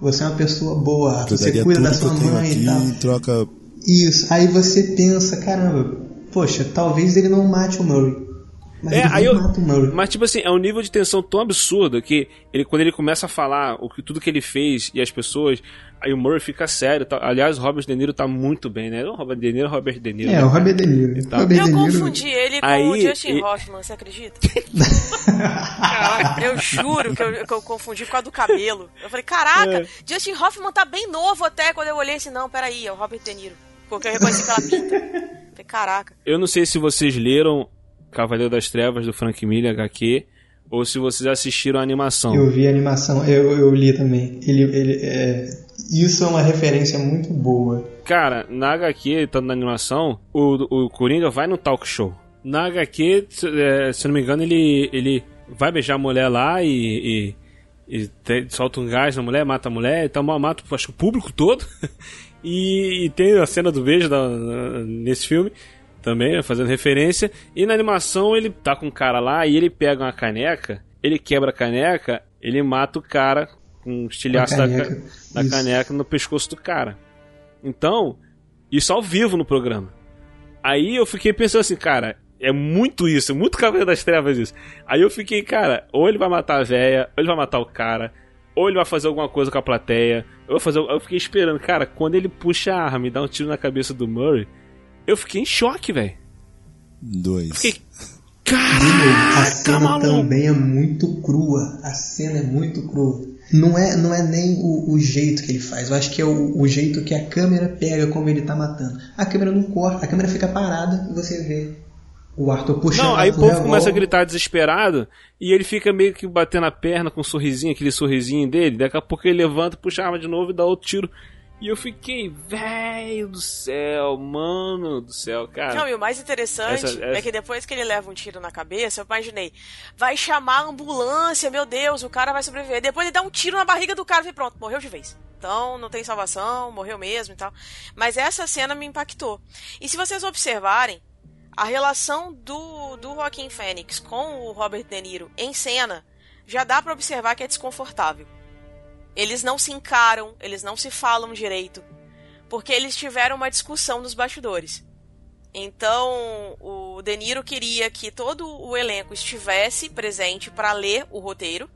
Você é uma pessoa boa, eu você cuida da sua mãe aqui e tal. troca. Isso. Aí você pensa, caramba, poxa, talvez ele não mate o Murray. Mas É, ele aí não eu, mata o Murray. mas tipo assim, é um nível de tensão tão absurdo que ele, quando ele começa a falar o que, tudo que ele fez e as pessoas, aí o Murray fica sério. tá? Aliás, o Robert De Niro tá muito bem, né? Não Robert De Niro, Robert De Niro. É, né, o? Robert De Niro. Então- Robert Eu De Niro. confundi ele com Aí, o Justin e- Hoffman, você acredita? Caraca, eu juro que eu, que eu confundi por causa do cabelo. Eu falei, caraca, É. Justin Hoffman tá bem novo até. Quando eu olhei assim, não, peraí, é o Robert De Niro. Porque eu reconheci pela pinta. Falei, caraca. Eu não sei se vocês leram Cavaleiro das Trevas do Frank Miller HQ ou se vocês assistiram a animação. Eu vi a animação, eu, eu li também. Ele, ele, é, isso é uma referência muito boa. Cara, na HQ, tanto na animação, o, o Coringa vai no talk show. Na HQ, se, é, se eu não me engano, ele, ele vai beijar a mulher lá e, e, e te- solta um gás na mulher, mata a mulher, então mata acho o público todo. e, e tem a cena do beijo da- nesse filme também, fazendo referência. E na animação ele tá com um cara lá e ele pega uma caneca, ele quebra a caneca, ele mata o cara com um estilhaço da, caneca, ca- da isso. caneca no pescoço do cara. Então, isso ao vivo no programa. Aí eu fiquei pensando assim, cara, é muito isso, é muito Cavaleiro das Trevas isso. Aí eu fiquei, cara, ou ele vai matar a véia, ou ele vai matar o cara, ou ele vai fazer alguma coisa com a plateia. Eu, vou fazer, eu fiquei esperando, cara, quando ele puxa a arma e dá um tiro na cabeça do Murray, eu fiquei em choque, velho. Dois. Fiquei, novo, a caraca, cena maluco. também é muito crua. A cena é muito crua. Não é, não é nem o, o jeito que ele faz. Eu acho que é o, o jeito que a câmera pega como ele tá matando. A câmera não corta, a câmera fica parada e você vê o Arthur puxando. Não, aí o povo revólver. começa a gritar desesperado e ele fica meio que batendo a perna com um sorrisinho, aquele sorrisinho dele. Daqui a pouco ele levanta, puxa a arma de novo e dá outro tiro. E eu fiquei, velho do céu, mano do céu, cara. Não, e o mais interessante Essa- essa- é que depois que ele leva um tiro na cabeça, eu imaginei, vai chamar a ambulância, meu Deus, o cara vai sobreviver. Depois ele dá um tiro na barriga do cara e pronto, morreu de vez. Então não tem salvação, morreu mesmo e tal. Mas essa cena me impactou. E se vocês observarem, a relação do, do Joaquim Fênix com o Robert De Niro em cena, já dá pra observar que é desconfortável. Eles não se encaram, eles não se falam direito, porque eles tiveram uma discussão nos bastidores. Então, o De Niro queria que todo o elenco estivesse presente para ler o roteiro,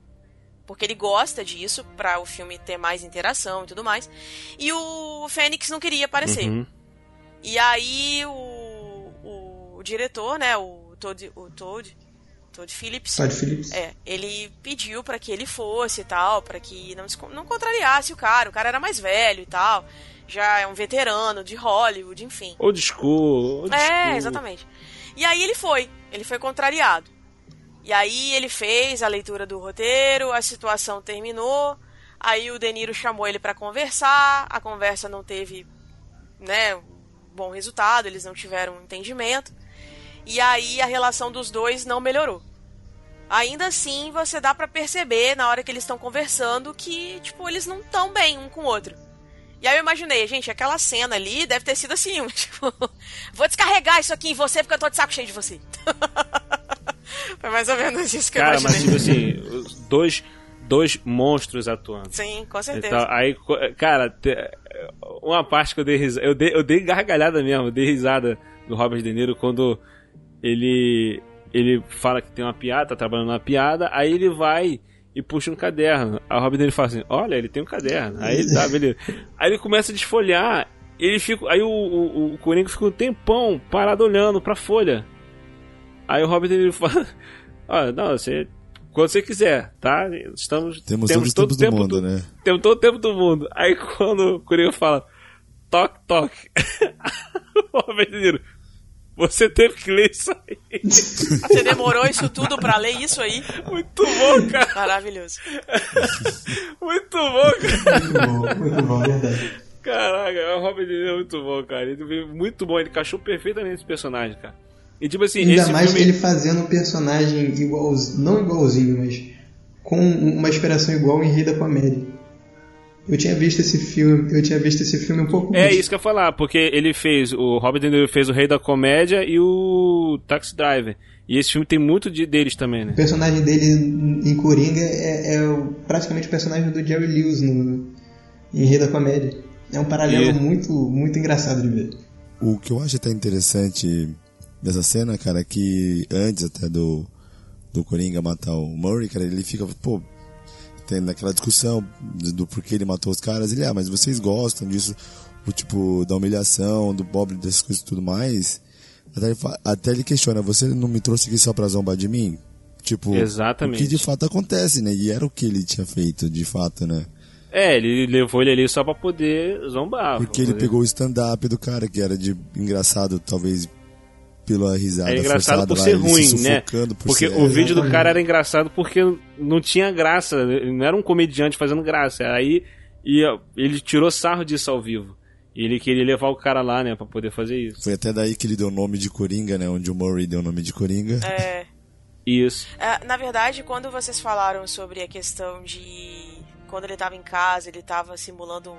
porque ele gosta disso, para o filme ter mais interação e tudo mais. E o Fênix não queria aparecer. Uhum. E aí o, o, diretor, né, o Todd, o Todd, Todd Phillips, Todd Phillips. é, ele pediu pra que ele fosse e tal, pra que não, não contrariasse o cara. O cara era mais velho e tal, já é um veterano de Hollywood, enfim. Old school, old É, school. exatamente. E aí ele foi, ele foi contrariado. E aí ele fez a leitura do roteiro, a situação terminou, aí o Deniro chamou ele para conversar, a conversa não teve, né, bom resultado, eles não tiveram um entendimento. E aí a relação dos dois não melhorou. Ainda assim, você dá para perceber na hora que eles estão conversando que, tipo, eles não estão bem um com o outro. E aí eu imaginei, gente, aquela cena ali deve ter sido assim, tipo, vou descarregar isso aqui em você porque eu tô de saco cheio de você. Foi mais ou menos isso que Cara, eu imaginei. mas tipo assim, dois, dois monstros atuando. Sim, com certeza. Então, aí, cara, uma parte que eu dei risada. Eu dei, eu dei gargalhada mesmo, eu dei risada do Robert De Niro quando ele. Ele fala que tem uma piada, tá trabalhando numa piada, aí ele vai e puxa um caderno. Aí o Robert De Niro fala assim: Olha, ele tem um caderno. Aí ele tá, beleza. Aí ele começa a desfolhar. Ele fica, aí o, o, o Coringa fica um tempão parado olhando pra folha. Aí o Robert De Niro fala: Olha, não, você. Quando você quiser, tá? Estamos, Temos, todos os tempos do mundo, né? temos todo o tempo do mundo. Aí quando o Coringa fala, toque, toque. o Robert De Niro, você teve que ler isso aí. Você demorou isso tudo pra ler isso aí? Muito bom, cara. Maravilhoso. Muito bom, cara. Muito bom, muito bom, verdade. Caraca, o Robert é muito bom, cara. Ele muito bom, ele encaixou perfeitamente esse personagem, cara. E tipo assim, Ainda esse mais filme... ele fazendo um personagem igualzinho, não igualzinho, mas com uma inspiração igual em Rei da Comédia. Eu tinha visto esse filme, eu tinha visto esse filme um pouco É antes. isso que eu ia falar, porque ele fez, o Robert De Niro fez o Rei da Comédia e o Taxi Driver. E esse filme tem muito de, deles também, né? O personagem dele em Coringa é, é praticamente o personagem do Jerry Lewis no, em Rei da Comédia. É um paralelo E- muito, muito engraçado de ver. O que eu acho até interessante dessa cena, cara, é que antes até do, do Coringa matar o Murray, cara, ele fica, pô, tendo aquela discussão do, porquê ele matou os caras. Ele, ah, mas vocês gostam disso, o tipo, da humilhação, do Bob, dessas coisas e tudo mais. Até ele, até ele questiona, você não me trouxe aqui só pra zombar de mim? Tipo, Exatamente. o que de fato acontece, né? E era o que ele tinha feito, de fato, né? É, ele levou ele ali só pra poder zombar. Porque ele pegou o stand-up do cara, que era de engraçado, talvez pela risada É engraçado forçada por lá, ser se ruim, né? por Porque ser- o vídeo do cara era engraçado porque não tinha graça. Ele não era um comediante fazendo graça. Aí ia, ele tirou sarro disso ao vivo. E ele queria levar o cara lá, né, pra poder fazer isso. Foi até daí que ele deu o nome de Coringa, né? Onde o Murray deu o nome de Coringa. É, Isso. é, na verdade, quando vocês falaram sobre a questão de quando ele tava em casa, ele tava simulando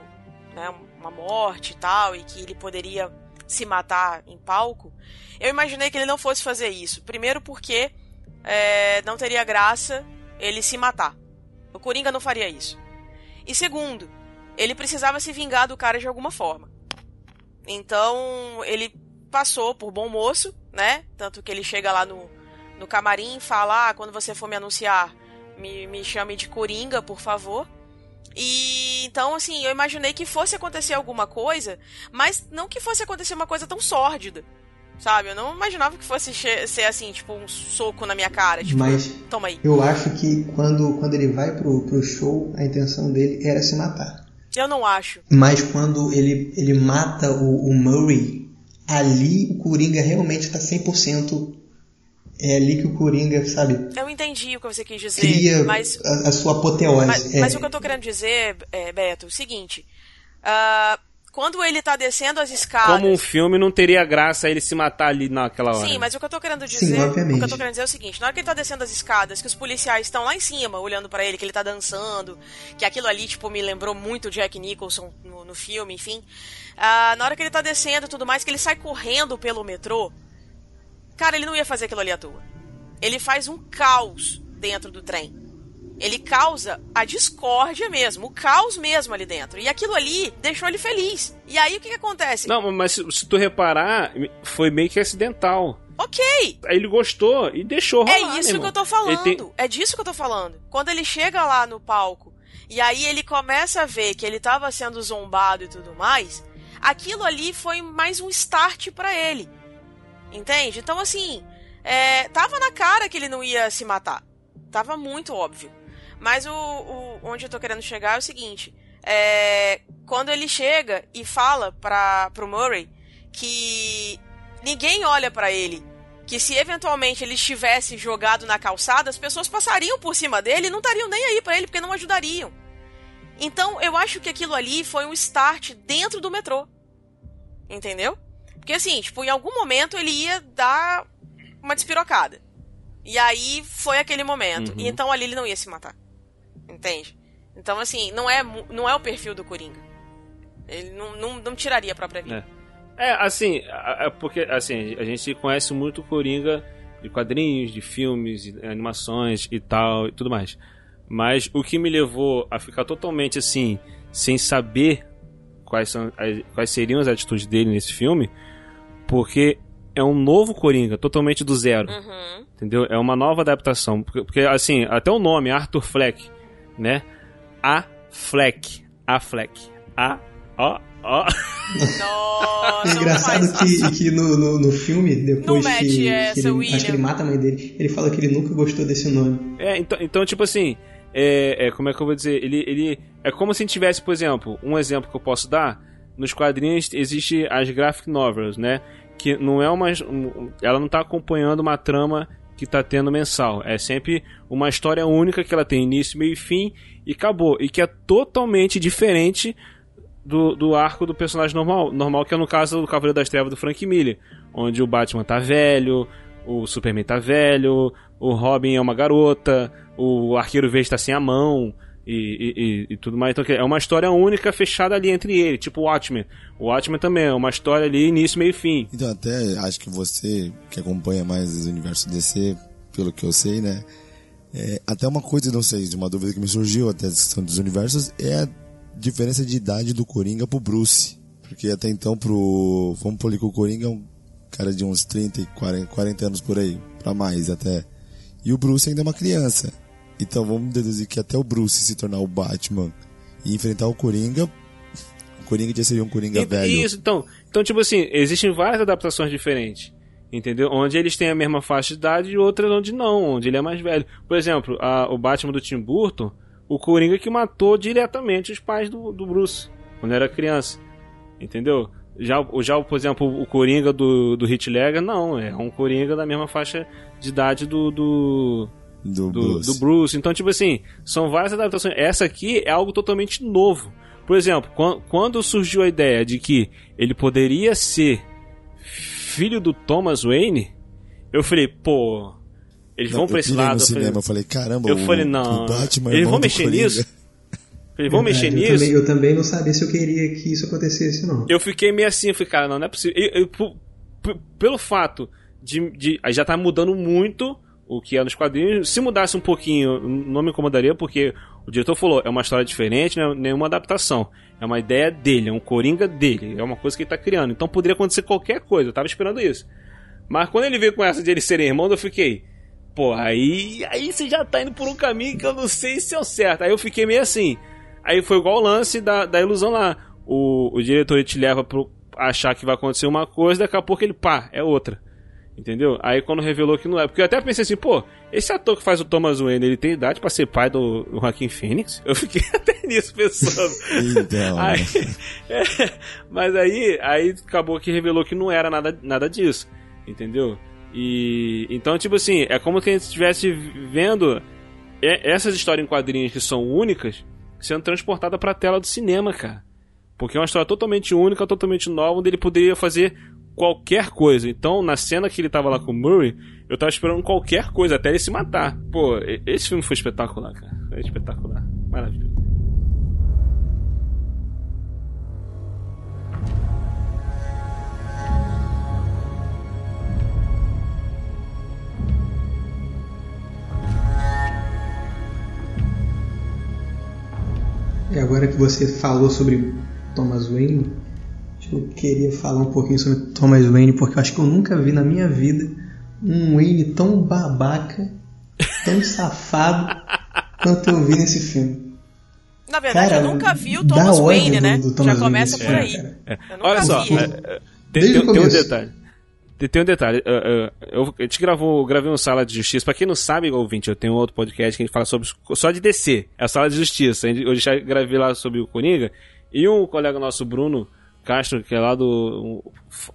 né, uma morte e tal, e que ele poderia se matar em palco, eu imaginei que ele não fosse fazer isso. Primeiro porque é, não teria graça ele se matar. O Coringa não faria isso. E segundo, ele precisava se vingar do cara de alguma forma. Então, ele passou por bom moço, né? Tanto que ele chega lá no, no camarim e fala: ah, quando você for me anunciar, me, me chame de Coringa, por favor. E então, assim, eu imaginei que fosse acontecer alguma coisa, mas não que fosse acontecer uma coisa tão sórdida. Sabe? Eu não imaginava que fosse ser assim, tipo, um soco na minha cara. Tipo, Mas toma aí. eu acho que quando, quando ele vai pro, pro show, a intenção dele era se matar. Eu não acho. Mas quando ele, ele mata o, o Murray, ali o Coringa realmente tá 100%. É ali que o Coringa, sabe, Eu entendi o que você quis dizer, cria mas a, a sua apoteose. Mas, É, mas o que eu tô querendo dizer, é, Beto, é o seguinte. ah, quando ele tá descendo as escadas. Como um filme não teria graça ele se matar ali naquela hora. Sim, mas o que eu tô querendo Sim, dizer. o obviamente. que eu tô querendo dizer é o seguinte: na hora que ele tá descendo as escadas, que os policiais estão lá em cima, olhando pra ele, que ele tá dançando, que aquilo ali, tipo, me lembrou muito o Jack Nicholson no, no filme, enfim. Ah, na hora que ele tá descendo e tudo mais, que ele sai correndo pelo metrô. Cara, ele não ia fazer aquilo ali à toa. Ele faz um caos dentro do trem. Ele causa a discórdia mesmo, o caos mesmo ali dentro. E aquilo ali deixou ele feliz. E aí o que, que acontece? Não, mas se, se tu reparar, foi meio que acidental. Ok, Aí ele gostou e deixou rolar, É isso que eu tô falando. Tem- É disso que eu tô falando. Quando ele chega lá no palco e aí ele começa a ver que ele tava sendo zombado e tudo mais, aquilo ali foi mais um start pra ele. Entende? Então, assim, é, tava na cara que ele não ia se matar. Tava muito óbvio. Mas o, o- onde eu tô querendo chegar é o seguinte: é, quando ele chega e fala pra, pro Murray que ninguém olha pra ele que se eventualmente ele estivesse jogado na calçada, as pessoas passariam por cima dele e não estariam nem aí para ele porque não ajudariam. Então, eu acho que aquilo ali foi um start dentro do metrô. Entendeu? Porque assim, tipo, em algum momento ele ia dar uma despirocada. E aí foi aquele momento. Uhum. E então ali ele não ia se matar. Entende? Então, assim, não é, não é o perfil do Coringa. Ele não, não, não tiraria a própria vida. É, assim, a- a- porque assim, a gente conhece muito o Coringa de quadrinhos, de filmes, de animações e tal e tudo mais. Mas o que me levou a ficar totalmente assim, sem saber quais, são, quais seriam as atitudes dele nesse filme, porque é um novo Coringa, totalmente do zero. Uhum. Entendeu? É uma nova adaptação. Porque, porque, assim, até o nome, Arthur Fleck, né? A Fleck. A Fleck. A. Ó, ó. Nossa, Engraçado que, que no, no, no filme, depois que, que ele, acho que ele mata a mãe dele, ele fala que ele nunca gostou desse nome. É, então, então tipo assim, é, é, como é que eu vou dizer? Ele, ele é como se tivesse, por exemplo, um exemplo que eu posso dar. Nos quadrinhos existe as graphic novels, né? Que não é uma, um- ela não tá acompanhando uma trama que tá tendo mensal. É sempre uma história única que ela tem início, meio e fim e acabou. E que é totalmente diferente do, do arco do personagem normal, normal que é no caso do Cavaleiro das Trevas do Frank Miller, onde o Batman tá velho, o Superman tá velho, o Robin é uma garota, o Arqueiro Verde tá sem a mão e, e- e- tudo mais. Então é uma história única fechada ali entre ele, tipo o Watchmen. O Watchmen também é uma história ali início, meio fim. Então, até acho que você que acompanha mais o universo DC, pelo que eu sei, né? É, até uma coisa, não sei, de uma dúvida que me surgiu até a questão dos universos, é a diferença de idade do Coringa pro Bruce. Porque até então, pro. Vamos ali que o Coringa é um cara de uns 30 e 40, 40 anos por aí, pra mais até. E o Bruce ainda é uma criança. Então vamos deduzir que até o Bruce se tornar o Batman e enfrentar o Coringa, o Coringa já seria um Coringa E- velho. Isso, então, então, tipo assim, existem várias adaptações diferentes. Entendeu? Onde eles têm a mesma faixa de idade e outras onde não, onde ele é mais velho. Por exemplo, a- o Batman do Tim Burton, o Coringa que matou diretamente os pais do, do Bruce, quando era criança. Entendeu? Já, já por exemplo, o Coringa do, do Heath Ledger, não, é um Coringa da mesma faixa de idade do, do, do, do, Bruce. do Bruce. Então, tipo assim, são várias adaptações. Essa aqui é algo totalmente novo. Por exemplo, quan- quando surgiu a ideia de que ele poderia ser filho do Thomas Wayne, eu falei, pô, eles Não, vão pra esse lado. no eu falei, cinema, eu falei, caramba, eu o, falei, não, o Batman é eles vão mexer Coringa. nisso? Eles vão mexer eu nisso? também, eu também não sabia se eu queria que isso acontecesse, não. Eu fiquei meio assim, eu falei, cara, não, não é possível. Eu- eu- p- p- pelo fato de, de. Aí já tá mudando muito o que é nos quadrinhos. Se mudasse um pouquinho, não me incomodaria, porque o diretor falou, é uma história diferente, não é nenhuma adaptação. É uma ideia dele, é um coringa dele, é uma coisa que ele tá criando. Então poderia acontecer qualquer coisa, eu tava esperando isso. Mas quando ele veio com essa de eles serem irmãos, eu fiquei. Pô, aí, aí você já tá indo por um caminho que eu não sei se é o certo. Aí eu fiquei meio assim. Aí foi igual o lance da, da ilusão lá. O, o diretor ele te leva pro achar que vai acontecer uma coisa, daqui a pouco ele, pá, é outra. Entendeu? Aí quando revelou que não é. Porque eu até pensei assim, pô, esse ator que faz o Thomas Wayne, ele tem idade pra ser pai do, do Joaquim Phoenix? Eu fiquei até nisso pensando. Então, Aí- é, mas aí, aí acabou que revelou que não era nada, nada disso. Entendeu? E então, tipo assim, é como se a gente estivesse vendo essas histórias em quadrinhos que são únicas sendo transportada pra tela do cinema, cara. Porque é uma história totalmente única, totalmente nova, onde ele poderia fazer qualquer coisa. Então, na cena que ele tava lá com o Murray, eu tava esperando qualquer coisa, até ele se matar. Pô, esse filme foi espetacular, cara. Foi espetacular. Maravilhoso. E agora que você falou sobre Thomas Wayne, eu queria falar um pouquinho sobre Thomas Wayne, porque eu acho que eu nunca vi na minha vida um Wayne tão babaca, tão safado quanto eu vi nesse filme. Na verdade, Cara, eu nunca vi o dá Thomas ódio Wayne, do- né? do Thomas Já começa Wayne, por é, aí. É. Eu nunca Olha só, vi. é, é, tem, tem- o tem um detalhe. Tem, um detalhe. é, é, Eu, a gente gravou, gravei um Sala de Justiça. Pra quem não sabe, ouvinte, eu tenho um outro podcast que a gente fala sobre só de DC. É a Sala de Justiça. Eu já gravei lá sobre o Coringa. E um colega nosso, Bruno Castro, que é lá do,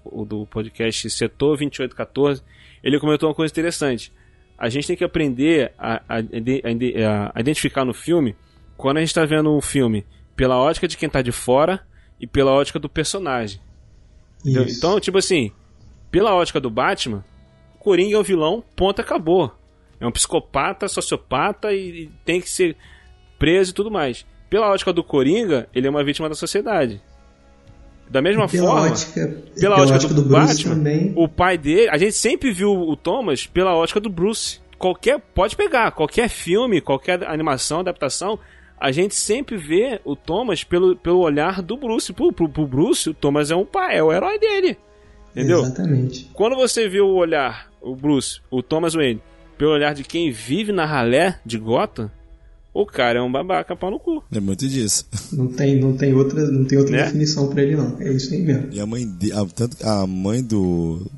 o- do podcast Setor 2814, ele comentou uma coisa interessante. A gente tem que aprender a, a, a, a identificar no filme quando a gente está vendo um filme pela ótica de quem está de fora e pela ótica do personagem. Então, tipo assim, pela ótica do Batman, o Coringa é um vilão, ponto, acabou. É um psicopata, sociopata e, e tem que ser preso e tudo mais. Pela ótica do Coringa, ele é uma vítima da sociedade. Da mesma pela forma, ótica, pela, pela ótica, ótica do, do Bruce Batman, também. o pai dele, a gente sempre viu o Thomas pela ótica do Bruce. Qualquer, pode pegar, qualquer filme, qualquer animação, adaptação, a gente sempre vê o Thomas pelo, pelo olhar do Bruce. Pro, pro, pro Bruce, o Thomas é um pai, é o herói dele. Entendeu? Exatamente. Quando você vê o olhar, o Bruce, o Thomas Wayne, pelo olhar de quem vive na ralé de Gotham, o cara é um babaca pau no cu. É muito disso. Não tem, não tem outra, não tem outra Né? definição pra ele não. É isso aí mesmo. E a mãe, de, a, tanto, a mãe do,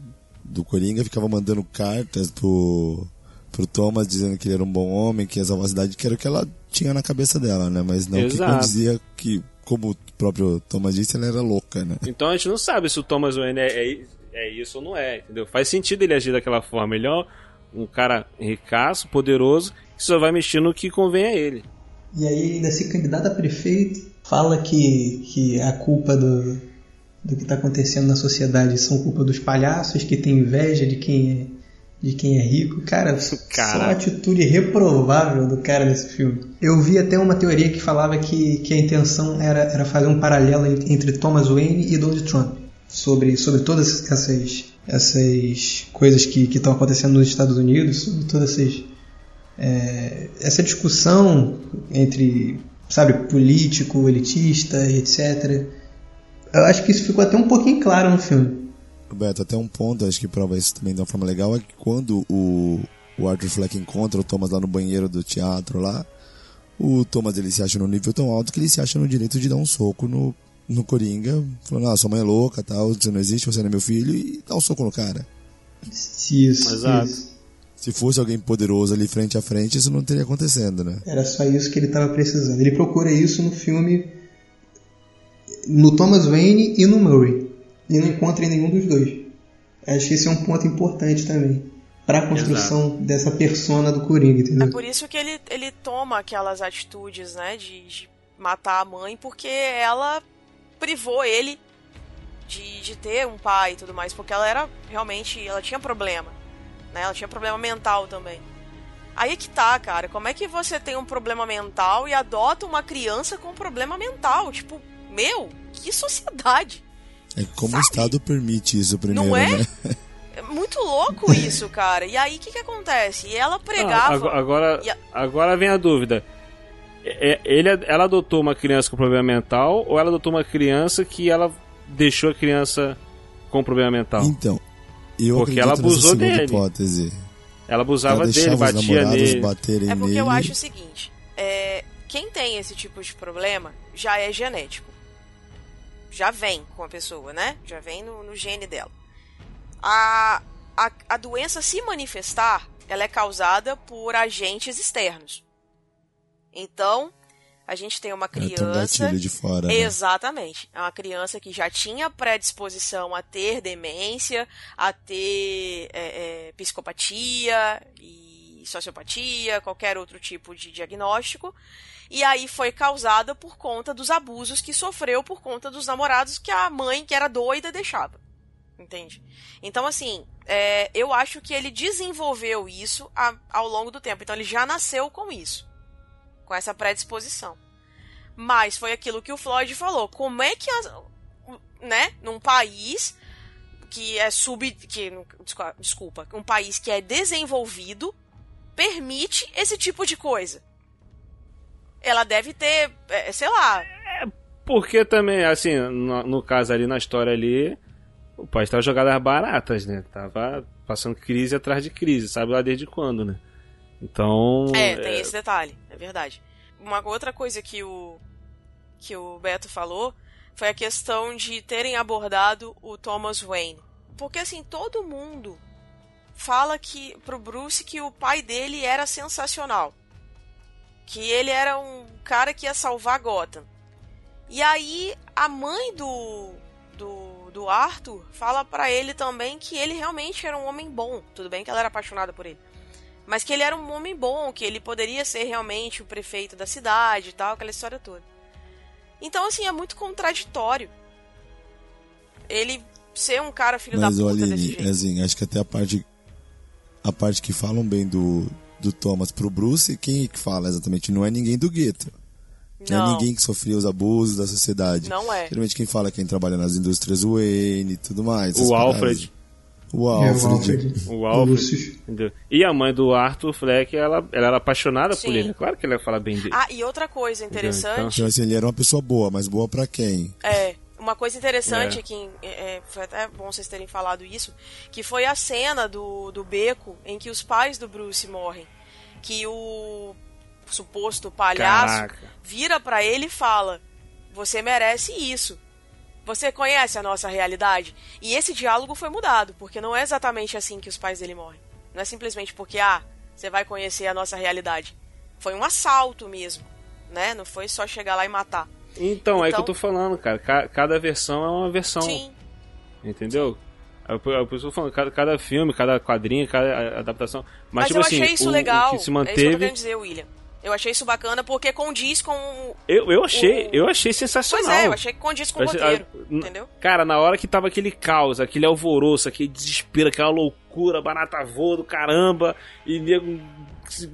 do Coringa ficava mandando cartas pro, pro Thomas dizendo que ele era um bom homem, que ia salvar a cidade, que era o que ela tinha na cabeça dela, né? Mas não que Exato. condizia que, como o próprio Thomas disse, ela era louca, né? Então a gente não sabe se o Thomas Wayne é, é, é isso ou não é, entendeu? Faz sentido ele agir daquela forma. Ele é um cara ricaço, poderoso, que só vai mexer no que convém a ele. E aí ainda se candidata a prefeito, fala que, que a culpa do, do que está acontecendo na sociedade são culpa dos palhaços, que tem inveja de quem é, de quem é rico. Cara, só Cara. atitude reprovável do cara nesse filme. Eu vi até uma teoria que falava que, que a intenção era, era fazer um paralelo en- entre Thomas Wayne e Donald Trump. Sobre, sobre todas essas, essas coisas que estão acontecendo nos Estados Unidos, sobre todas essas é, essa discussão entre, sabe, político, elitista, etc. Eu acho que isso ficou até um pouquinho claro no filme. Roberto, até um ponto, acho que prova isso também de uma forma legal, é que quando o, o Arthur Fleck encontra o Thomas lá no banheiro do teatro lá, o Thomas ele se acha num nível tão alto que ele se acha no direito de dar um soco no, no Coringa, falando, ah, sua mãe é louca, tal, você não existe, você não é meu filho, e dá um soco no cara. Isso, Exato. isso. Se fosse alguém poderoso ali frente a frente, isso não teria acontecendo, né? Era só isso que ele estava precisando. Ele procura isso no filme, no Thomas Wayne e no Murray. E não encontra em nenhum dos dois. Acho que esse é um ponto importante também. Para a construção dessa persona do Coringa, É entendeu? por isso que ele, ele toma aquelas atitudes, né, de, de matar a mãe, porque ela privou ele de, de ter um pai e tudo mais, porque ela era realmente, ela tinha problema, né, ela tinha problema mental também. Aí que tá, cara, como é que você tem um problema mental e adota uma criança com problema mental? Tipo, meu, que sociedade! É como Sabe? o Estado permite isso primeiro, Não é? né? É muito louco isso, cara. E aí o que que acontece? E ela Ah, pregava... ago- agora, E a- agora vem a dúvida. É- ele, ela adotou uma criança com problema mental ou ela adotou uma criança que ela deixou a criança com problema mental? Então, eu Porque ela abusou dele. hipótese. Ela abusava ela dele, batia nele. baterem É porque nele. eu acho o seguinte: é, quem tem esse tipo de problema já é genético. Já vem com a pessoa, né? Já vem no, no gene dela. A, a, a doença se manifestar, ela é causada por agentes externos. Então, a gente tem uma É, criança. gatilho de fora, né? Exatamente. É uma criança que já tinha predisposição a ter demência, a ter é, é, psicopatia e sociopatia, qualquer outro tipo de diagnóstico. E aí foi causada por conta dos abusos que sofreu por conta dos namorados que a mãe, que era doida, deixava. Entende? Então, assim, é, eu acho que ele desenvolveu isso a- ao longo do tempo. Então, ele já nasceu com isso. Com essa predisposição. Mas foi aquilo que o Floyd falou. Como é que, as- né, num país que é sub. Que, desculpa- um país que é desenvolvido permite esse tipo de coisa? Ela deve ter, é, sei lá, Porque também, assim, no, no caso ali, na história ali, o pai estava jogando as baratas, né? Tava passando crise atrás de crise, sabe lá desde quando, né? Então. É, tem esse detalhe, é verdade. Uma outra coisa que o que o Beto falou foi a questão de terem abordado o Thomas Wayne. Porque assim, todo mundo fala que pro Bruce que o pai dele era sensacional. Que ele era um cara que ia salvar Gotham. E aí a mãe do do, do Arthur fala pra ele também que ele realmente era um homem bom. Tudo bem que ela era apaixonada por ele. Mas que ele era um homem bom, que ele poderia ser realmente o prefeito da cidade e tal, aquela história toda. Então, assim, é muito contraditório. Ele ser um cara filho Mas da puta olha, desse jeito. assim, acho que até a parte a parte que falam bem do, do Thomas pro Bruce, quem é que fala exatamente? Não é ninguém do gueto. Não, Não. é ninguém que sofria os abusos da sociedade. Não é. Geralmente quem fala é quem trabalha nas indústrias Wayne e tudo mais. O paradas. Alfred. O É, Alfred. o Alfred. O Alfred. Entendeu? E a mãe do Arthur Fleck, ela, ela era apaixonada por Sim. ele. Claro que ele ia falar bem dele. Ah, e outra coisa interessante. Então, assim, ele era uma pessoa boa, mas boa pra quem? É, uma coisa interessante É. que é, foi até bom vocês terem falado isso, que foi a cena do, do beco em que os pais do Bruce morrem. Que o suposto palhaço Caraca. vira pra ele e fala: Você merece isso. Você conhece a nossa realidade? E esse diálogo foi mudado, porque não é exatamente assim que os pais dele morrem. Não é simplesmente porque, ah, você vai conhecer a nossa realidade. Foi um assalto mesmo, né? Não foi só chegar lá e matar. Então, é que eu Então- tô falando, cara. Ca- Cada versão é uma versão. Sim, Entendeu? É o é o que eu tô falando, cada, cada filme, cada quadrinho, cada adaptação. Mas, Mas, tipo eu assim, achei isso o, legal. o que se É isso que eu manteve. dizer, William. Eu achei isso bacana porque condiz com. o- eu, eu achei, o- eu achei Pois sensacional. é, eu achei que condiz com o achei- roteiro. ah, entendeu? Cara, na hora que tava aquele caos, aquele alvoroço, aquele desespero, aquela loucura, barata voa do caramba, e nego se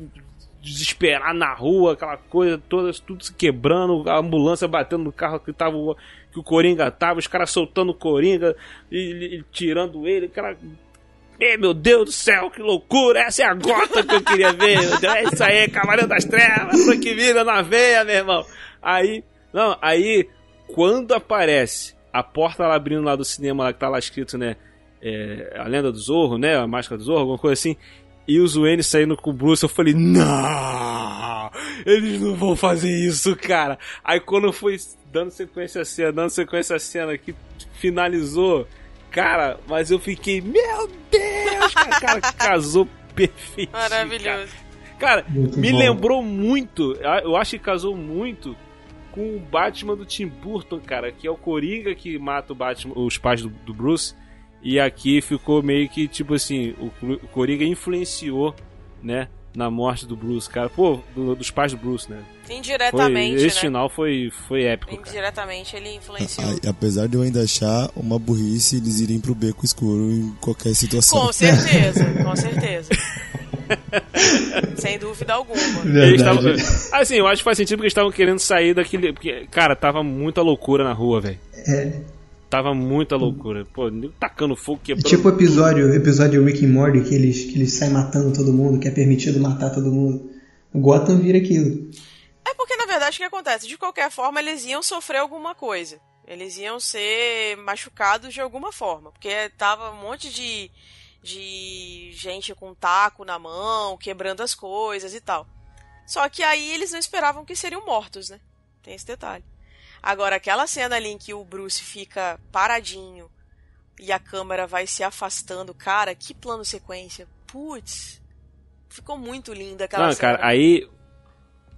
desesperar na rua, aquela coisa toda, tudo se quebrando, a ambulância batendo no carro que tava o- que o Coringa tava, os caras soltando o Coringa e, e tirando ele, aquela Ei, meu Deus do céu, que loucura! Essa é a gota que eu queria ver! meu Deus. É isso aí, Cavaleiro das Trevas, que vira na veia, meu irmão! Aí, não, aí, quando aparece a porta lá abrindo lá do cinema, lá que tá lá escrito, né? é, a lenda do Zorro, né? A máscara do Zorro, alguma coisa assim. E os Wayne saindo com o Bruce, eu falei, não! Eles não vão fazer isso, cara! Aí quando foi dando sequência a cena, dando sequência a cena que finalizou, cara, mas eu fiquei, meu Deus! Cara, cara casou perfeito. Maravilhoso. Cara, Muito me bom. lembrou muito, eu acho que casou muito com o Batman do Tim Burton, cara, que é o Coringa que mata o Batman, os pais do, do Bruce. E aqui ficou meio que, tipo assim, o, o Coringa influenciou, né, na morte do Bruce, cara. Pô, do- dos pais do Bruce, né? Foi, Indiretamente, esse né? final foi, foi épico, cara. Indiretamente ele influenciou. A- apesar de eu ainda achar uma burrice eles irem pro beco escuro em qualquer situação. Com certeza, com certeza. Sem dúvida alguma. Tavam- assim, eu acho que faz sentido porque eles estavam querendo sair daquele. Porque, cara, tava muita loucura na rua, velho. É, Tava muita loucura. Pô, tacando fogo, é quebrando. tipo o episódio, episódio Rick and Morty que eles, que eles saem matando todo mundo, que é permitido matar todo mundo. O Gotham vira aquilo. É porque, na verdade, o que acontece? De qualquer forma, eles iam sofrer alguma coisa. Eles iam ser machucados de alguma forma. Porque tava um monte de, de gente com taco na mão, quebrando as coisas e tal. Só que aí eles não esperavam que seriam mortos, né? Tem esse detalhe. Agora, aquela cena ali em que o Bruce fica paradinho e a câmera vai se afastando, cara, que plano sequência. Putz, ficou muito linda aquela Não, cena. cara, aí.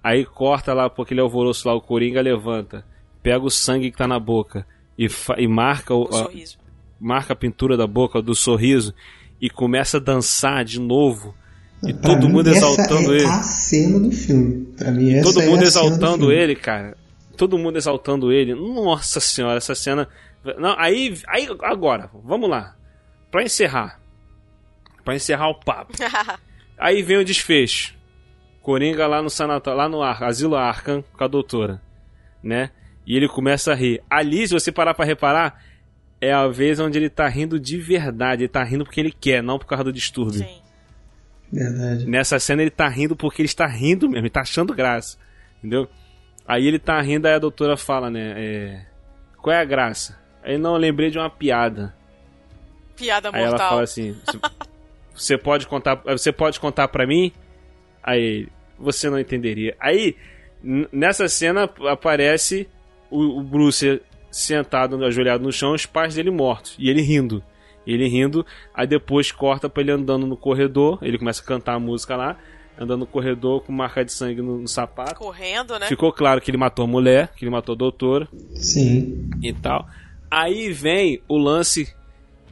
Aí corta lá, porque ele alvoroço lá, o Coringa levanta, pega o sangue que tá na boca e, fa- e marca, o, o a, sorriso. marca a pintura da boca, do sorriso, e começa a dançar de novo. E Pra todo mim, mundo essa exaltando é ele. a cena do filme. Pra mim, essa todo é mundo a cena do exaltando filme. ele, cara. Todo mundo exaltando ele. Nossa senhora, essa cena. Não, aí, aí agora, vamos lá. Pra encerrar. Pra encerrar o papo. Aí vem o desfecho. Coringa lá no sanatório, lá no Ar, Asilo Arkham com a doutora, né? E ele começa a rir. Ali, se você parar pra reparar, é a vez onde ele tá rindo de verdade. Ele tá rindo porque ele quer, não por causa do distúrbio. Sim. Verdade. Nessa cena ele tá rindo porque ele está rindo mesmo, ele tá achando graça. Entendeu? Aí ele tá rindo, aí a doutora fala, né? é, Qual é a graça? Aí não, eu lembrei de uma piada. Piada Aí ela mortal. fala assim: "Você- pode contar, você pode contar para mim? Aí você não entenderia. Aí nessa cena aparece o, o Bruce sentado, ajoelhado no chão, os pais dele mortos e ele rindo. Ele rindo, aí depois corta pra ele andando no corredor. Ele começa a cantar a música lá, andando no corredor com marca de sangue no, no sapato. Correndo, né? Ficou claro que ele matou a mulher, que ele matou a doutora Sim. e tal. Aí vem o lance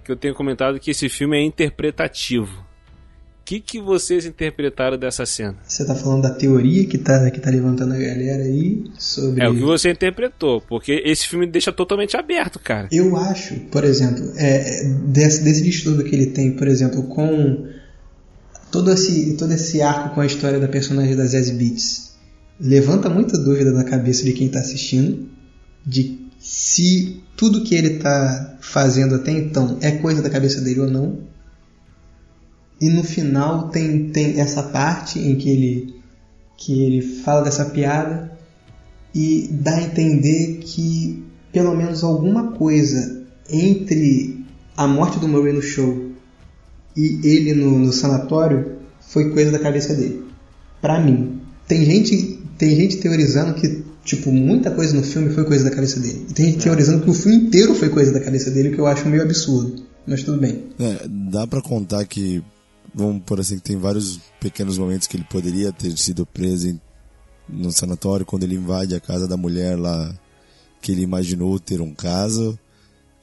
que eu tenho comentado que esse filme é interpretativo. O que, que vocês interpretaram dessa cena? Você tá falando da teoria que tá, que tá levantando a galera aí sobre. É o que você interpretou, porque esse filme deixa totalmente aberto, cara. Eu acho, por exemplo, é, desse, desse distúrbio que ele tem, por exemplo, com todo esse, todo esse arco com a história da personagem das Zazie Beats, levanta muita dúvida na cabeça de quem tá assistindo de se tudo que ele tá fazendo até então é coisa da cabeça dele ou não. E no final tem, tem essa parte em que ele, que ele fala dessa piada e dá a entender que pelo menos alguma coisa entre a morte do Murray no show e ele no, no sanatório foi coisa da cabeça dele. Pra mim. Tem gente, tem gente teorizando que tipo, muita coisa no filme foi coisa da cabeça dele. E tem gente teorizando que o filme inteiro foi coisa da cabeça dele, o que eu acho meio absurdo. Mas tudo bem. É, dá pra contar que, vamos por assim, que tem vários pequenos momentos que ele poderia ter sido preso em- no sanatório, quando ele invade a casa da mulher lá, que ele imaginou ter um caso.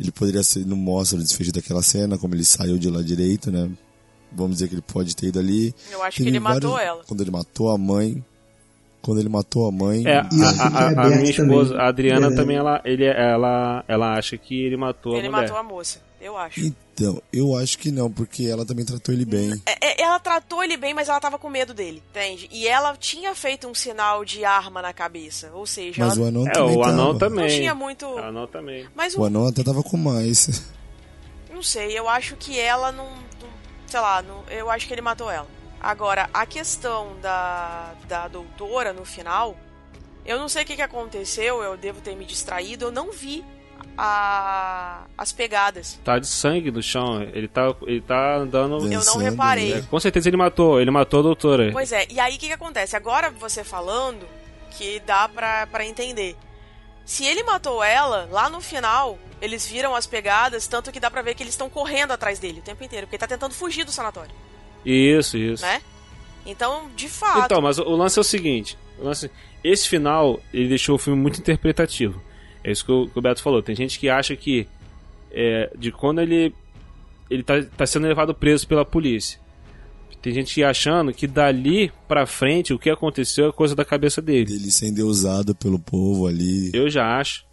Ele poderia ser, não mostra o desfecho daquela cena, como ele saiu de lá direito, né? Vamos dizer que ele pode ter ido ali. Eu acho Tem que ele vários- matou ela. Quando ele matou a mãe. Quando ele matou a mãe. É, a, Isso a- a- a aberto minha esposa, a Adriana, Verdade. também, ela, ele, ela, ela acha que ele matou Ele a mulher. matou a moça, eu acho. Então, eu acho que não, porque ela também tratou ele bem. É, é, ela tratou ele bem, mas ela tava com medo dele, entende? E ela tinha feito um sinal de arma na cabeça, ou seja, Mas o ela anão É, também o anão tava. também. não tinha muito. O anão também. Mas O o, anão até tava com mais. não sei, eu acho que ela não. não- sei lá, não- eu acho que ele matou ela. Agora, a questão da, da doutora no final, eu não sei o que, que aconteceu, eu devo ter me distraído, eu não vi a, as pegadas. Tá de sangue no chão. Ele tá, ele tá andando. Eu não reparei. né? Com certeza ele matou. Ele matou a doutora. Pois é, e aí o que, que acontece? Agora você falando que dá pra, pra entender. Se ele matou ela, lá no final, eles viram as pegadas, tanto que dá pra ver que eles estão correndo atrás dele o tempo inteiro, porque ele tá tentando fugir do sanatório, Isso, isso. né? Então, de fato. Então, mas o o lance é o seguinte: o lance- esse final ele deixou o filme muito interpretativo. É isso que o, que o Beto falou. Tem gente que acha que é, de quando ele ele tá, tá sendo levado preso pela polícia. Tem gente achando que dali pra frente o que aconteceu é coisa da cabeça dele. Ele sendo usado pelo povo ali. Eu já acho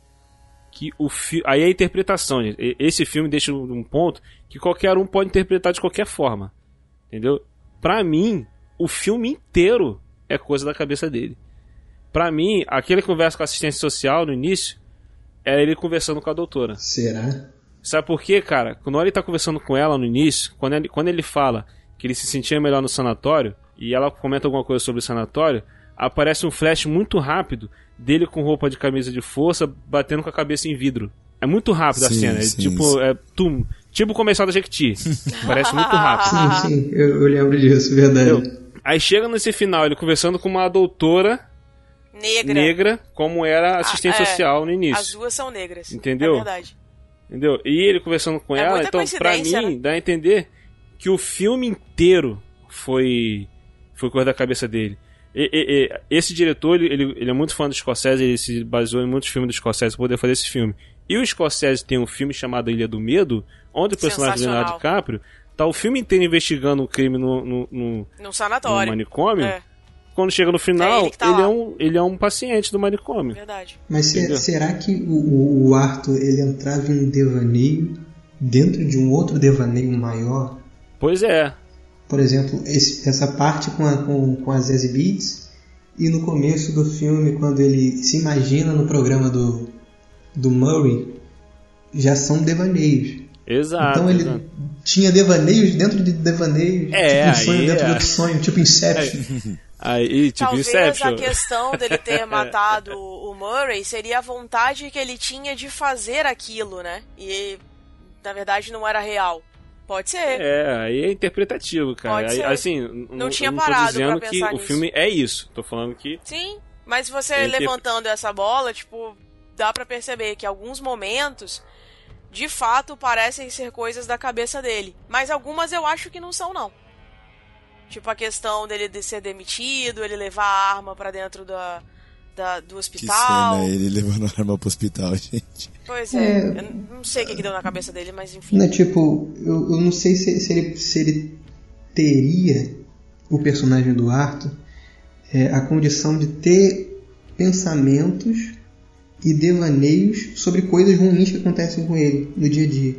que o fi... aí é a interpretação, gente. Esse filme deixa um ponto que qualquer um pode interpretar de qualquer forma. Entendeu? Pra mim, o filme inteiro é coisa da cabeça dele. Pra mim, aquele conversa com a assistência social no início é ele conversando com a doutora. Será? Sabe por quê, cara? Quando ele tá conversando com ela no início, quando ele, quando ele fala que ele se sentia melhor no sanatório, e ela comenta alguma coisa sobre o sanatório, aparece um flash muito rápido dele com roupa de camisa de força, batendo com a cabeça em vidro. É muito rápido a Sim, cena. É sim, tipo, sim. é tum, tipo o comercial da Jequiti. Parece muito rápido. Sim, sim, eu, eu lembro disso, verdade. Entendeu? Aí chega nesse final, ele conversando com uma doutora negra. negra, como era a assistente Ah, é. social no início. As duas são negras. Entendeu? É verdade. Entendeu? E ele conversando com É ela, então pra mim né? dá a entender que o filme inteiro foi foi coisa da cabeça dele. E- e- e- esse diretor, ele, ele, é muito fã do Scorsese, ele se baseou em muitos filmes do Scorsese para poder fazer esse filme. E o Scorsese tem um filme chamado Ilha do Medo, onde o personagem do Leonardo. DiCaprio tá o filme inteiro investigando um crime no, no, no, Num no sanatório. manicômio. É, Quando chega no final, É ele tá ele, é um, ele é um paciente do manicômio. verdade. Mas se- será que o, o, Arthur ele entrava em um devaneio dentro de um outro devaneio maior? Pois é. Por exemplo, esse- essa parte com, a, com, com as Zazie Beats e no começo do filme, quando ele se imagina no programa do, do Murray, já são devaneios. Exato. então ele exato. tinha devaneios dentro de devaneios, É, tipo um sonho aí dentro é. de outro sonho, tipo Inception. Aí, tipo, Talvez Inception. a questão dele ter matado o Murray seria a vontade que ele tinha de fazer aquilo, né? E na verdade não era real. Pode ser. É, aí é interpretativo, cara. Pode ser. assim, Não tinha não parado tô dizendo pra que pensar o nisso. filme é isso. Tô falando que Sim, mas você inter- levantando essa bola, tipo, dá pra perceber que alguns momentos de fato parecem ser coisas da cabeça dele, mas algumas eu acho que não são não. Tipo a questão dele de ser demitido, ele levar a arma pra dentro da da, do Que hospital. cena, ele levando a arma pro hospital, gente. Pois é, É. eu não sei o que, que deu na cabeça dele, mas enfim. Não, tipo, eu, eu não sei se, se ele, se ele teria, o personagem do Arthur, é, a condição de ter pensamentos e devaneios sobre coisas ruins que acontecem com ele no dia a dia.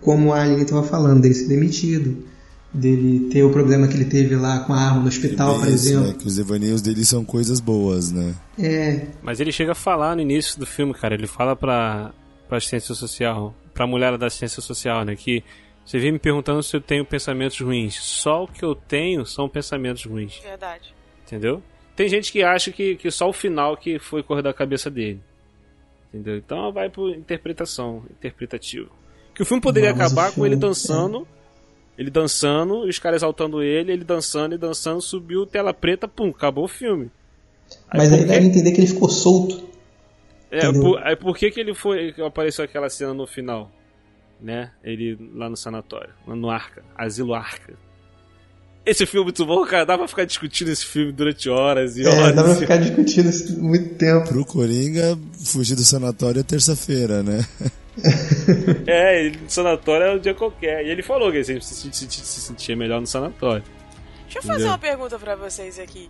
Como a Aline estava falando, dele ser demitido, dele ter o problema que ele teve lá com a arma no hospital, por exemplo. né, que os devaneios dele são coisas boas, né? É, Mas ele chega a falar no início do filme, cara. Ele fala pra, pra assistência social, pra mulher da assistência social, né? Que você vem me perguntando se eu tenho pensamentos ruins. Só o que eu tenho são pensamentos ruins. Verdade. Entendeu? Tem gente que acha que, que só o final que foi cor da cabeça dele. Entendeu? Então vai por interpretação, interpretativo. Que o filme poderia acabar com ele filme- dançando, ele dançando, e os caras exaltando ele, ele dançando e dançando, subiu tela preta, pum, acabou o filme. mas por aí quê? deve entender que ele ficou solto. É, por, aí por que, que ele foi. que apareceu aquela cena no final? Né? Ele lá no sanatório, lá no Arca, Asilo Arca. Esse filme é muito bom, cara. Dá pra ficar discutindo esse filme durante horas e É, horas. dá pra ficar discutindo isso muito tempo. Pro Coringa, fugir do sanatório é terça-feira, né? É, ele no sanatório é um dia qualquer. E ele falou que ele sempre se, se- se- se sentia melhor no sanatório. Deixa eu fazer Entendeu? uma pergunta pra vocês aqui.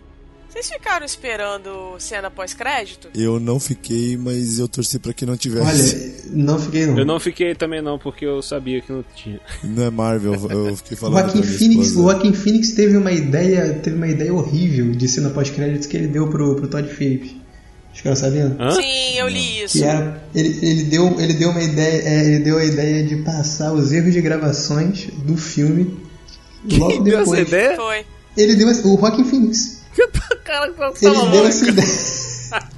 Vocês ficaram esperando cena pós-crédito? Eu não fiquei, mas eu torci pra que não tivesse. Olha, não fiquei não. Eu não fiquei também não, porque eu sabia que não tinha. Não é Marvel, eu fiquei falando minha Phoenix, o Joaquim Phoenix teve uma ideia, teve uma ideia horrível de cena pós-créditos que ele deu pro, pro Todd Phillips. Os caras sabendo? Hã? Sim, eu li isso. Que era, ele, ele, deu, ele deu uma ideia, é, ele deu a ideia de passar os erros de gravações do filme logo Quem deu essa depois. ideia? Foi. Ele deu o Joaquim Phoenix. Cara, tá Ele maluco. deu essa ideia.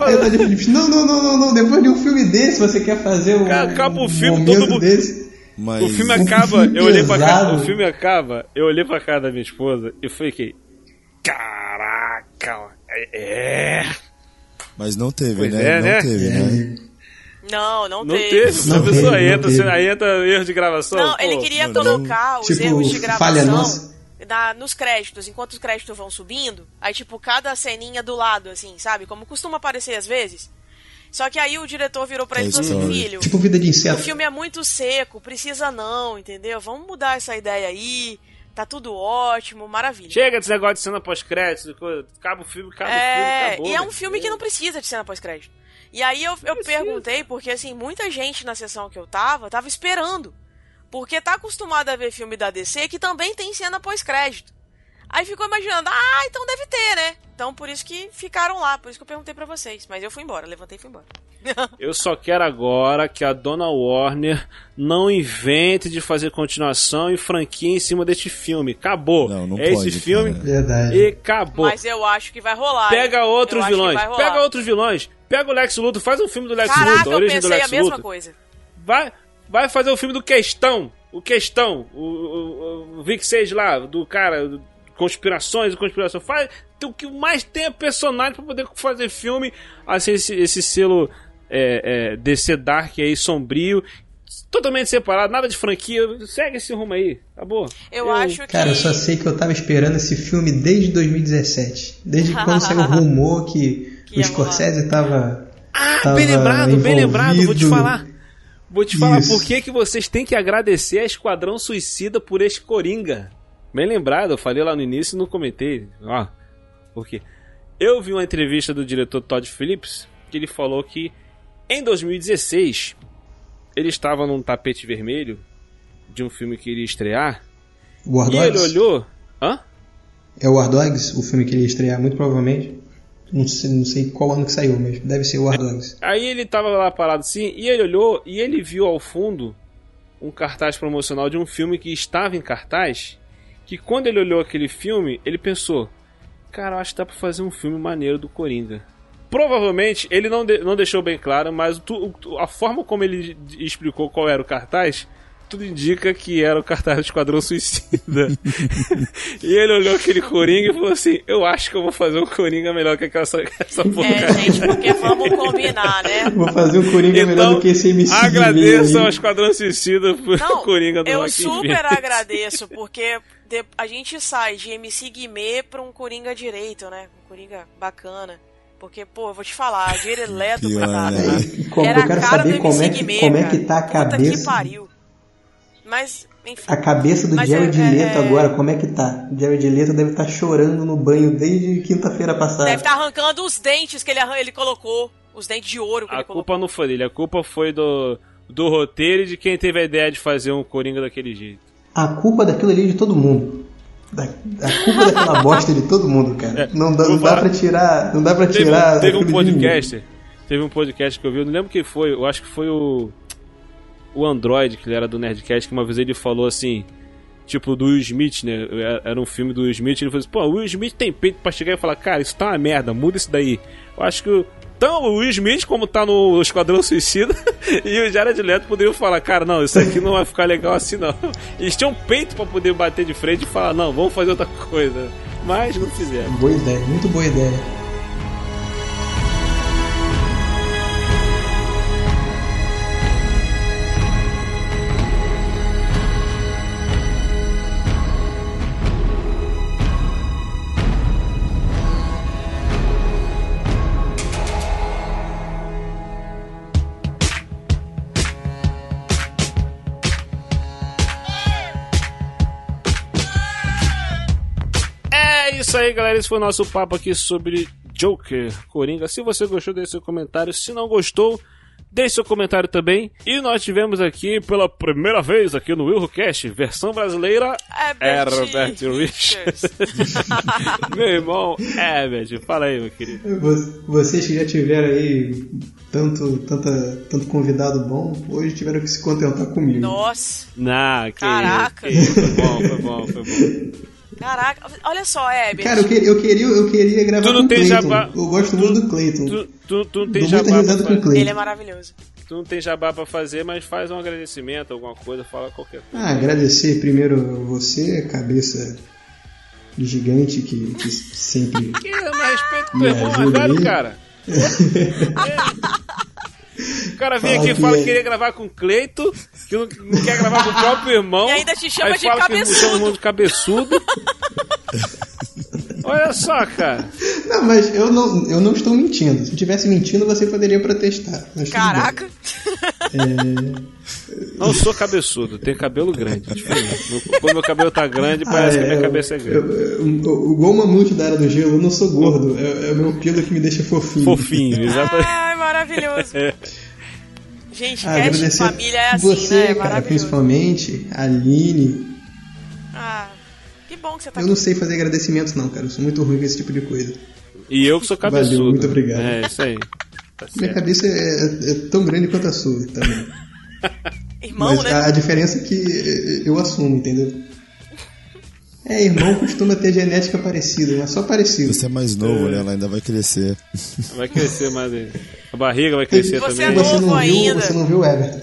Aí o Todd Phillips, não, não, não, não, não, depois de um filme desse você quer fazer um, Cara, acaba o um filme, todo mundo- desse. Mas O filme Um acaba, filme eu olhei pra cara, o filme acaba, eu olhei pra cara da minha esposa e fiquei. Caraca, é. Mas não teve, Pois né? é, não né? teve, né? Não, não, Não teve. teve, Não a pessoa teve, não entra, teve. aí entra erro de gravação. Não, pô. ele queria não, colocar os Tipo, erros de falha gravação na- nos créditos, enquanto os créditos vão subindo. Aí, tipo, cada ceninha do lado, assim, sabe? Como costuma aparecer às vezes. Só que aí o diretor virou pra ele e falou assim, filho, Tipo vida de o inseto. filme é muito seco, precisa não, entendeu? Vamos mudar essa ideia aí. Tá tudo ótimo, maravilha. Chega desse negócio de cena pós-crédito, acaba o filme, acaba o filme, É, acabou. e é um velho. filme que não precisa de cena pós-crédito. E aí eu, eu perguntei, porque assim, muita gente na sessão que eu tava, tava esperando. Porque tá acostumado a ver filme da DC que também tem cena pós-crédito. Aí ficou imaginando, ah, então deve ter, né? Então por isso que ficaram lá, por isso que eu perguntei pra vocês. Mas eu fui embora, levantei e fui embora. Eu só quero agora que a dona Warner não invente de fazer continuação e franquia em cima deste filme. Acabou. Não, não é pode, esse filme cara. Verdade. e acabou. Mas eu acho que vai rolar. Pega hein? outros Eu acho que vilões. vai rolar. Pega outros vilões. Pega o Lex Luthor, faz um filme do Lex Caraca, Luthor, a eu origem do pensei Lex a mesma Luthor. coisa. Vai, vai fazer o filme do Questão. O Questão. O, o, o Vic Sage lá, do cara. Conspirações e conspiração. Faz o que mais tem é personagem pra poder fazer filme. Assim, esse, esse selo é, é, DC Dark aí, sombrio. Totalmente separado, nada de franquia. Segue esse rumo aí. Acabou. Eu, acho que. Cara, eu só sei que eu tava esperando esse filme desde 2017. Desde quando saiu o rumor que, Que o. Scorsese tava. Ah, tava bem lembrado, bem lembrado. Vou te envolvido. falar. Vou te falar Isso. por que, que vocês têm que agradecer a Esquadrão Suicida por este Coringa. Bem lembrado, eu falei lá no início e não comentei. Ó, por quê? Eu vi uma entrevista do diretor Todd Phillips que ele falou que em 2016 ele estava num tapete vermelho de um filme que iria estrear War e ele Dogs? olhou. Hã? É o War Dogs, o filme que ele ia estrear, muito provavelmente. Não sei, não sei qual ano que saiu, mas deve ser o War Dogs. Aí ele tava lá parado assim, e ele olhou e ele viu ao fundo um cartaz promocional de um filme que estava em cartaz. Que quando ele olhou aquele filme, ele pensou: Cara, acho que dá pra fazer um filme maneiro do Coringa. Provavelmente ele não, de- não deixou bem claro, mas tu- a forma como ele explicou qual era o cartaz, tudo indica que era o cartaz do Esquadrão Suicida. e ele olhou aquele Coringa e falou assim: Eu acho que eu vou fazer um Coringa melhor que aquela, essa É, porcaria. gente, porque vamos combinar, né? Vou fazer um Coringa melhor do que esse MC Então, Agradeço ao. Esquadrão Suicida por Não, Coringa do eu Joaquin super agradeço, porque a gente sai de MC Guimê pra um Coringa direito, né? Um Coringa bacana. Porque, pô, eu vou te falar, Leto, Pior, coitado, né? era a cara saber do como é MC que- Guimê, como é cara. que tá a Puta que cabeça. pariu. Mas, enfim. A cabeça do Mas Jared é- Leto é- agora, como é que tá? O Jared Leto deve estar chorando no banho desde quinta-feira passada. Deve estar arrancando os dentes que ele, arran- ele colocou. Os dentes de ouro que A ele colocou. culpa não foi dele, a culpa foi do, do roteiro e de quem teve a ideia de fazer um Coringa daquele jeito. A culpa daquilo ali é de todo mundo. Da, a culpa daquela bosta de todo mundo, cara. não dá, não dá pra tirar. Não dá pra Teve, tirar. um- teve um podcast, teve um podcast que eu vi, eu não lembro quem foi, eu acho que foi o o Android, que ele era do Nerdcast, que uma vez ele falou assim, tipo do Will Smith, né? Era um filme do Will Smith, ele falou assim, pô, o Will Smith tem peito pra chegar e falar, cara, isso tá uma merda, muda isso daí. Eu acho que então, o Will Smith, como tá no Esquadrão Suicida, e o Jared Leto poderiam falar, cara, não, isso aqui não vai ficar legal assim não. Eles tinham peito pra poder bater de frente e falar, não, vamos fazer outra coisa. Mas não fizeram. Boa ideia, muito boa ideia. Isso aí, galera. Esse foi o nosso papo aqui sobre Joker, Coringa. Se você gostou, deixe seu comentário. Se não gostou, deixe seu comentário também. E nós tivemos aqui pela primeira vez aqui no WilhoCast, versão brasileira, Herbert Richards. meu irmão Herbert. Fala aí, meu querido. Vo- Vocês que já tiveram aí tanto, tanta, tanto convidado bom, hoje tiveram que se contentar comigo. Nossa, Nah, que Caraca. isso. Foi bom, foi bom, foi bom. caraca. Olha só, Herbert. Cara, eu queria, eu queria, eu queria gravar Tu não com tem Clayton. jabá- Eu gosto muito do Clayton. Tu, tu, tu não tem Dou jabá pra com. Clayton. Ele é maravilhoso. Tu não tem jabá pra fazer, mas faz um agradecimento, alguma coisa, fala qualquer coisa. Ah, agradecer primeiro você, cabeça de gigante que, que sempre. Que mais respeito ajuda velho, aí. cara. O cara vem Fala aqui e que fala é- que queria gravar com o Cleito, que não, não quer gravar com o próprio irmão. E ainda te chama aí de fala que cabeçudo. chama o irmão de cabeçudo. Olha só, cara. Não, mas eu não, eu não estou mentindo. Se eu estivesse mentindo, você poderia protestar. Caraca. bem. Não sou cabeçudo, tenho cabelo grande. Diferente. Meu- Quando meu cabelo tá grande, parece Ah, que a minha cabeça é grande. eu- eu- eu- Igual o mamute da Era do Gelo, eu não sou gordo. É, é o meu pelo que me deixa fofinho. Fofinho, exatamente. Ai, maravilhoso. Gente, Ah, cast de família é assim, você, né? É cara, principalmente, a Aline. Ah, que bom que você tá Eu não sei fazer agradecimentos, não, cara. Eu sou muito ruim com esse tipo de coisa. E eu que sou Valeu, cabeçudo. muito obrigado. É, isso aí. Tá Minha cabeça é, é tão grande quanto a sua também. Irmão, Mas né? a, a diferença é que eu assumo, entendeu? É, irmão costuma ter genética parecida, mas só parecida. Você é mais novo, né? Ela ainda vai crescer. Vai crescer mais aí. A barriga vai crescer Você também. é Você novo não viu, ainda. você não viu o Everton.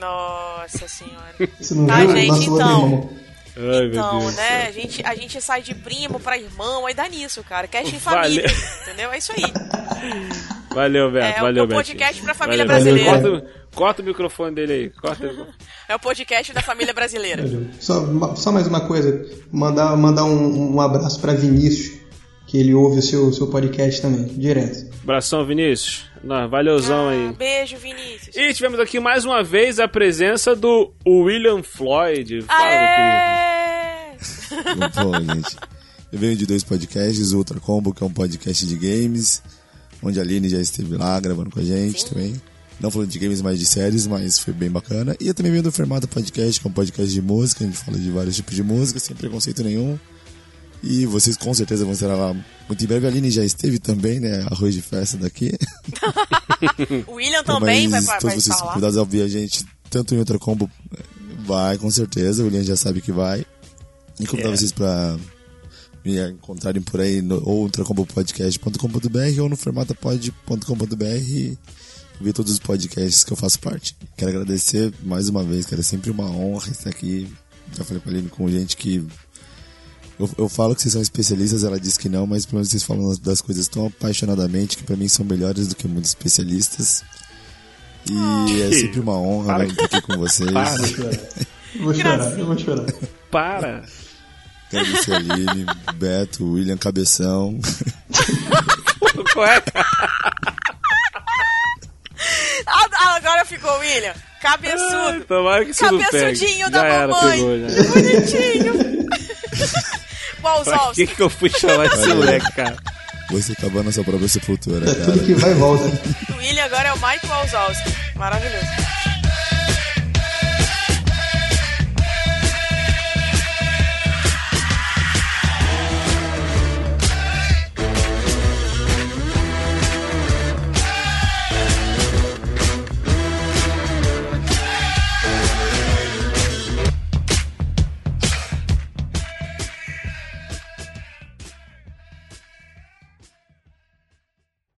Nossa senhora. Você não Tá, viu gente, o nosso outro então. irmão. Ai, meu Então, né? A gente, a gente sai de primo pra irmão, aí dá nisso, cara. Cast em Valeu. família. Entendeu? É isso aí. Valeu, Beto. É, valeu, o Beto. podcast pra família Valeu. brasileira. Corta, corta o microfone dele aí. Corta o É o podcast da família brasileira. Só, só mais uma coisa, mandar, mandar um, um abraço pra Vinícius, que ele ouve o seu, seu podcast também, direto. Abração, Vinícius. Não, valeuzão Ah, aí. beijo, Vinícius. E tivemos aqui mais uma vez a presença do William Floyd. Fala, meu querido. Pô, gente. Eu venho de dois podcasts, o Ultra Combo, que é um podcast de games, onde a Aline já esteve lá gravando com a gente Sim. também. Não falando de games, mas de séries, mas foi bem bacana. E eu também venho do Fermata Podcast, que é um podcast de música, a gente fala de vários tipos de música, sem preconceito nenhum. E vocês com certeza vão estar lá muito em breve. A Aline já esteve também, né? Arroz de festa daqui. O William também vai, vai, todos vai vocês falar. convidados a ouvir a gente, tanto em Ultra Combo, vai com certeza. O William já sabe que vai. E convidar vocês pra me encontrarem por aí no ou ultracombopodcast.com.br ou no formatapod.com.br e ver todos os podcasts que eu faço parte. Quero agradecer mais uma vez, cara. É sempre uma honra estar aqui. Já falei com a Aline, com gente que. Eu, eu falo que vocês são especialistas, ela diz que não, mas pelo menos vocês falam das- coisas tão apaixonadamente que pra mim são melhores do que muitos especialistas. E é sempre uma honra né, estar aqui com vocês. Para. Eu vou chorar, eu vou chorar. Para. A Aline, Beto, William Cabeção. cueca. Ah, agora ficou o William. Cabeçudo. Ai, tomara que. Cabeçudinho da era, mamãe. pegou. Bonitinho. Ovos. que, que eu fui chamar esse moleque, cara? Você acabando na sua própria sepultura, É cara. tudo que vai e volta. O William agora é o Mike Wazowski. Maravilhoso.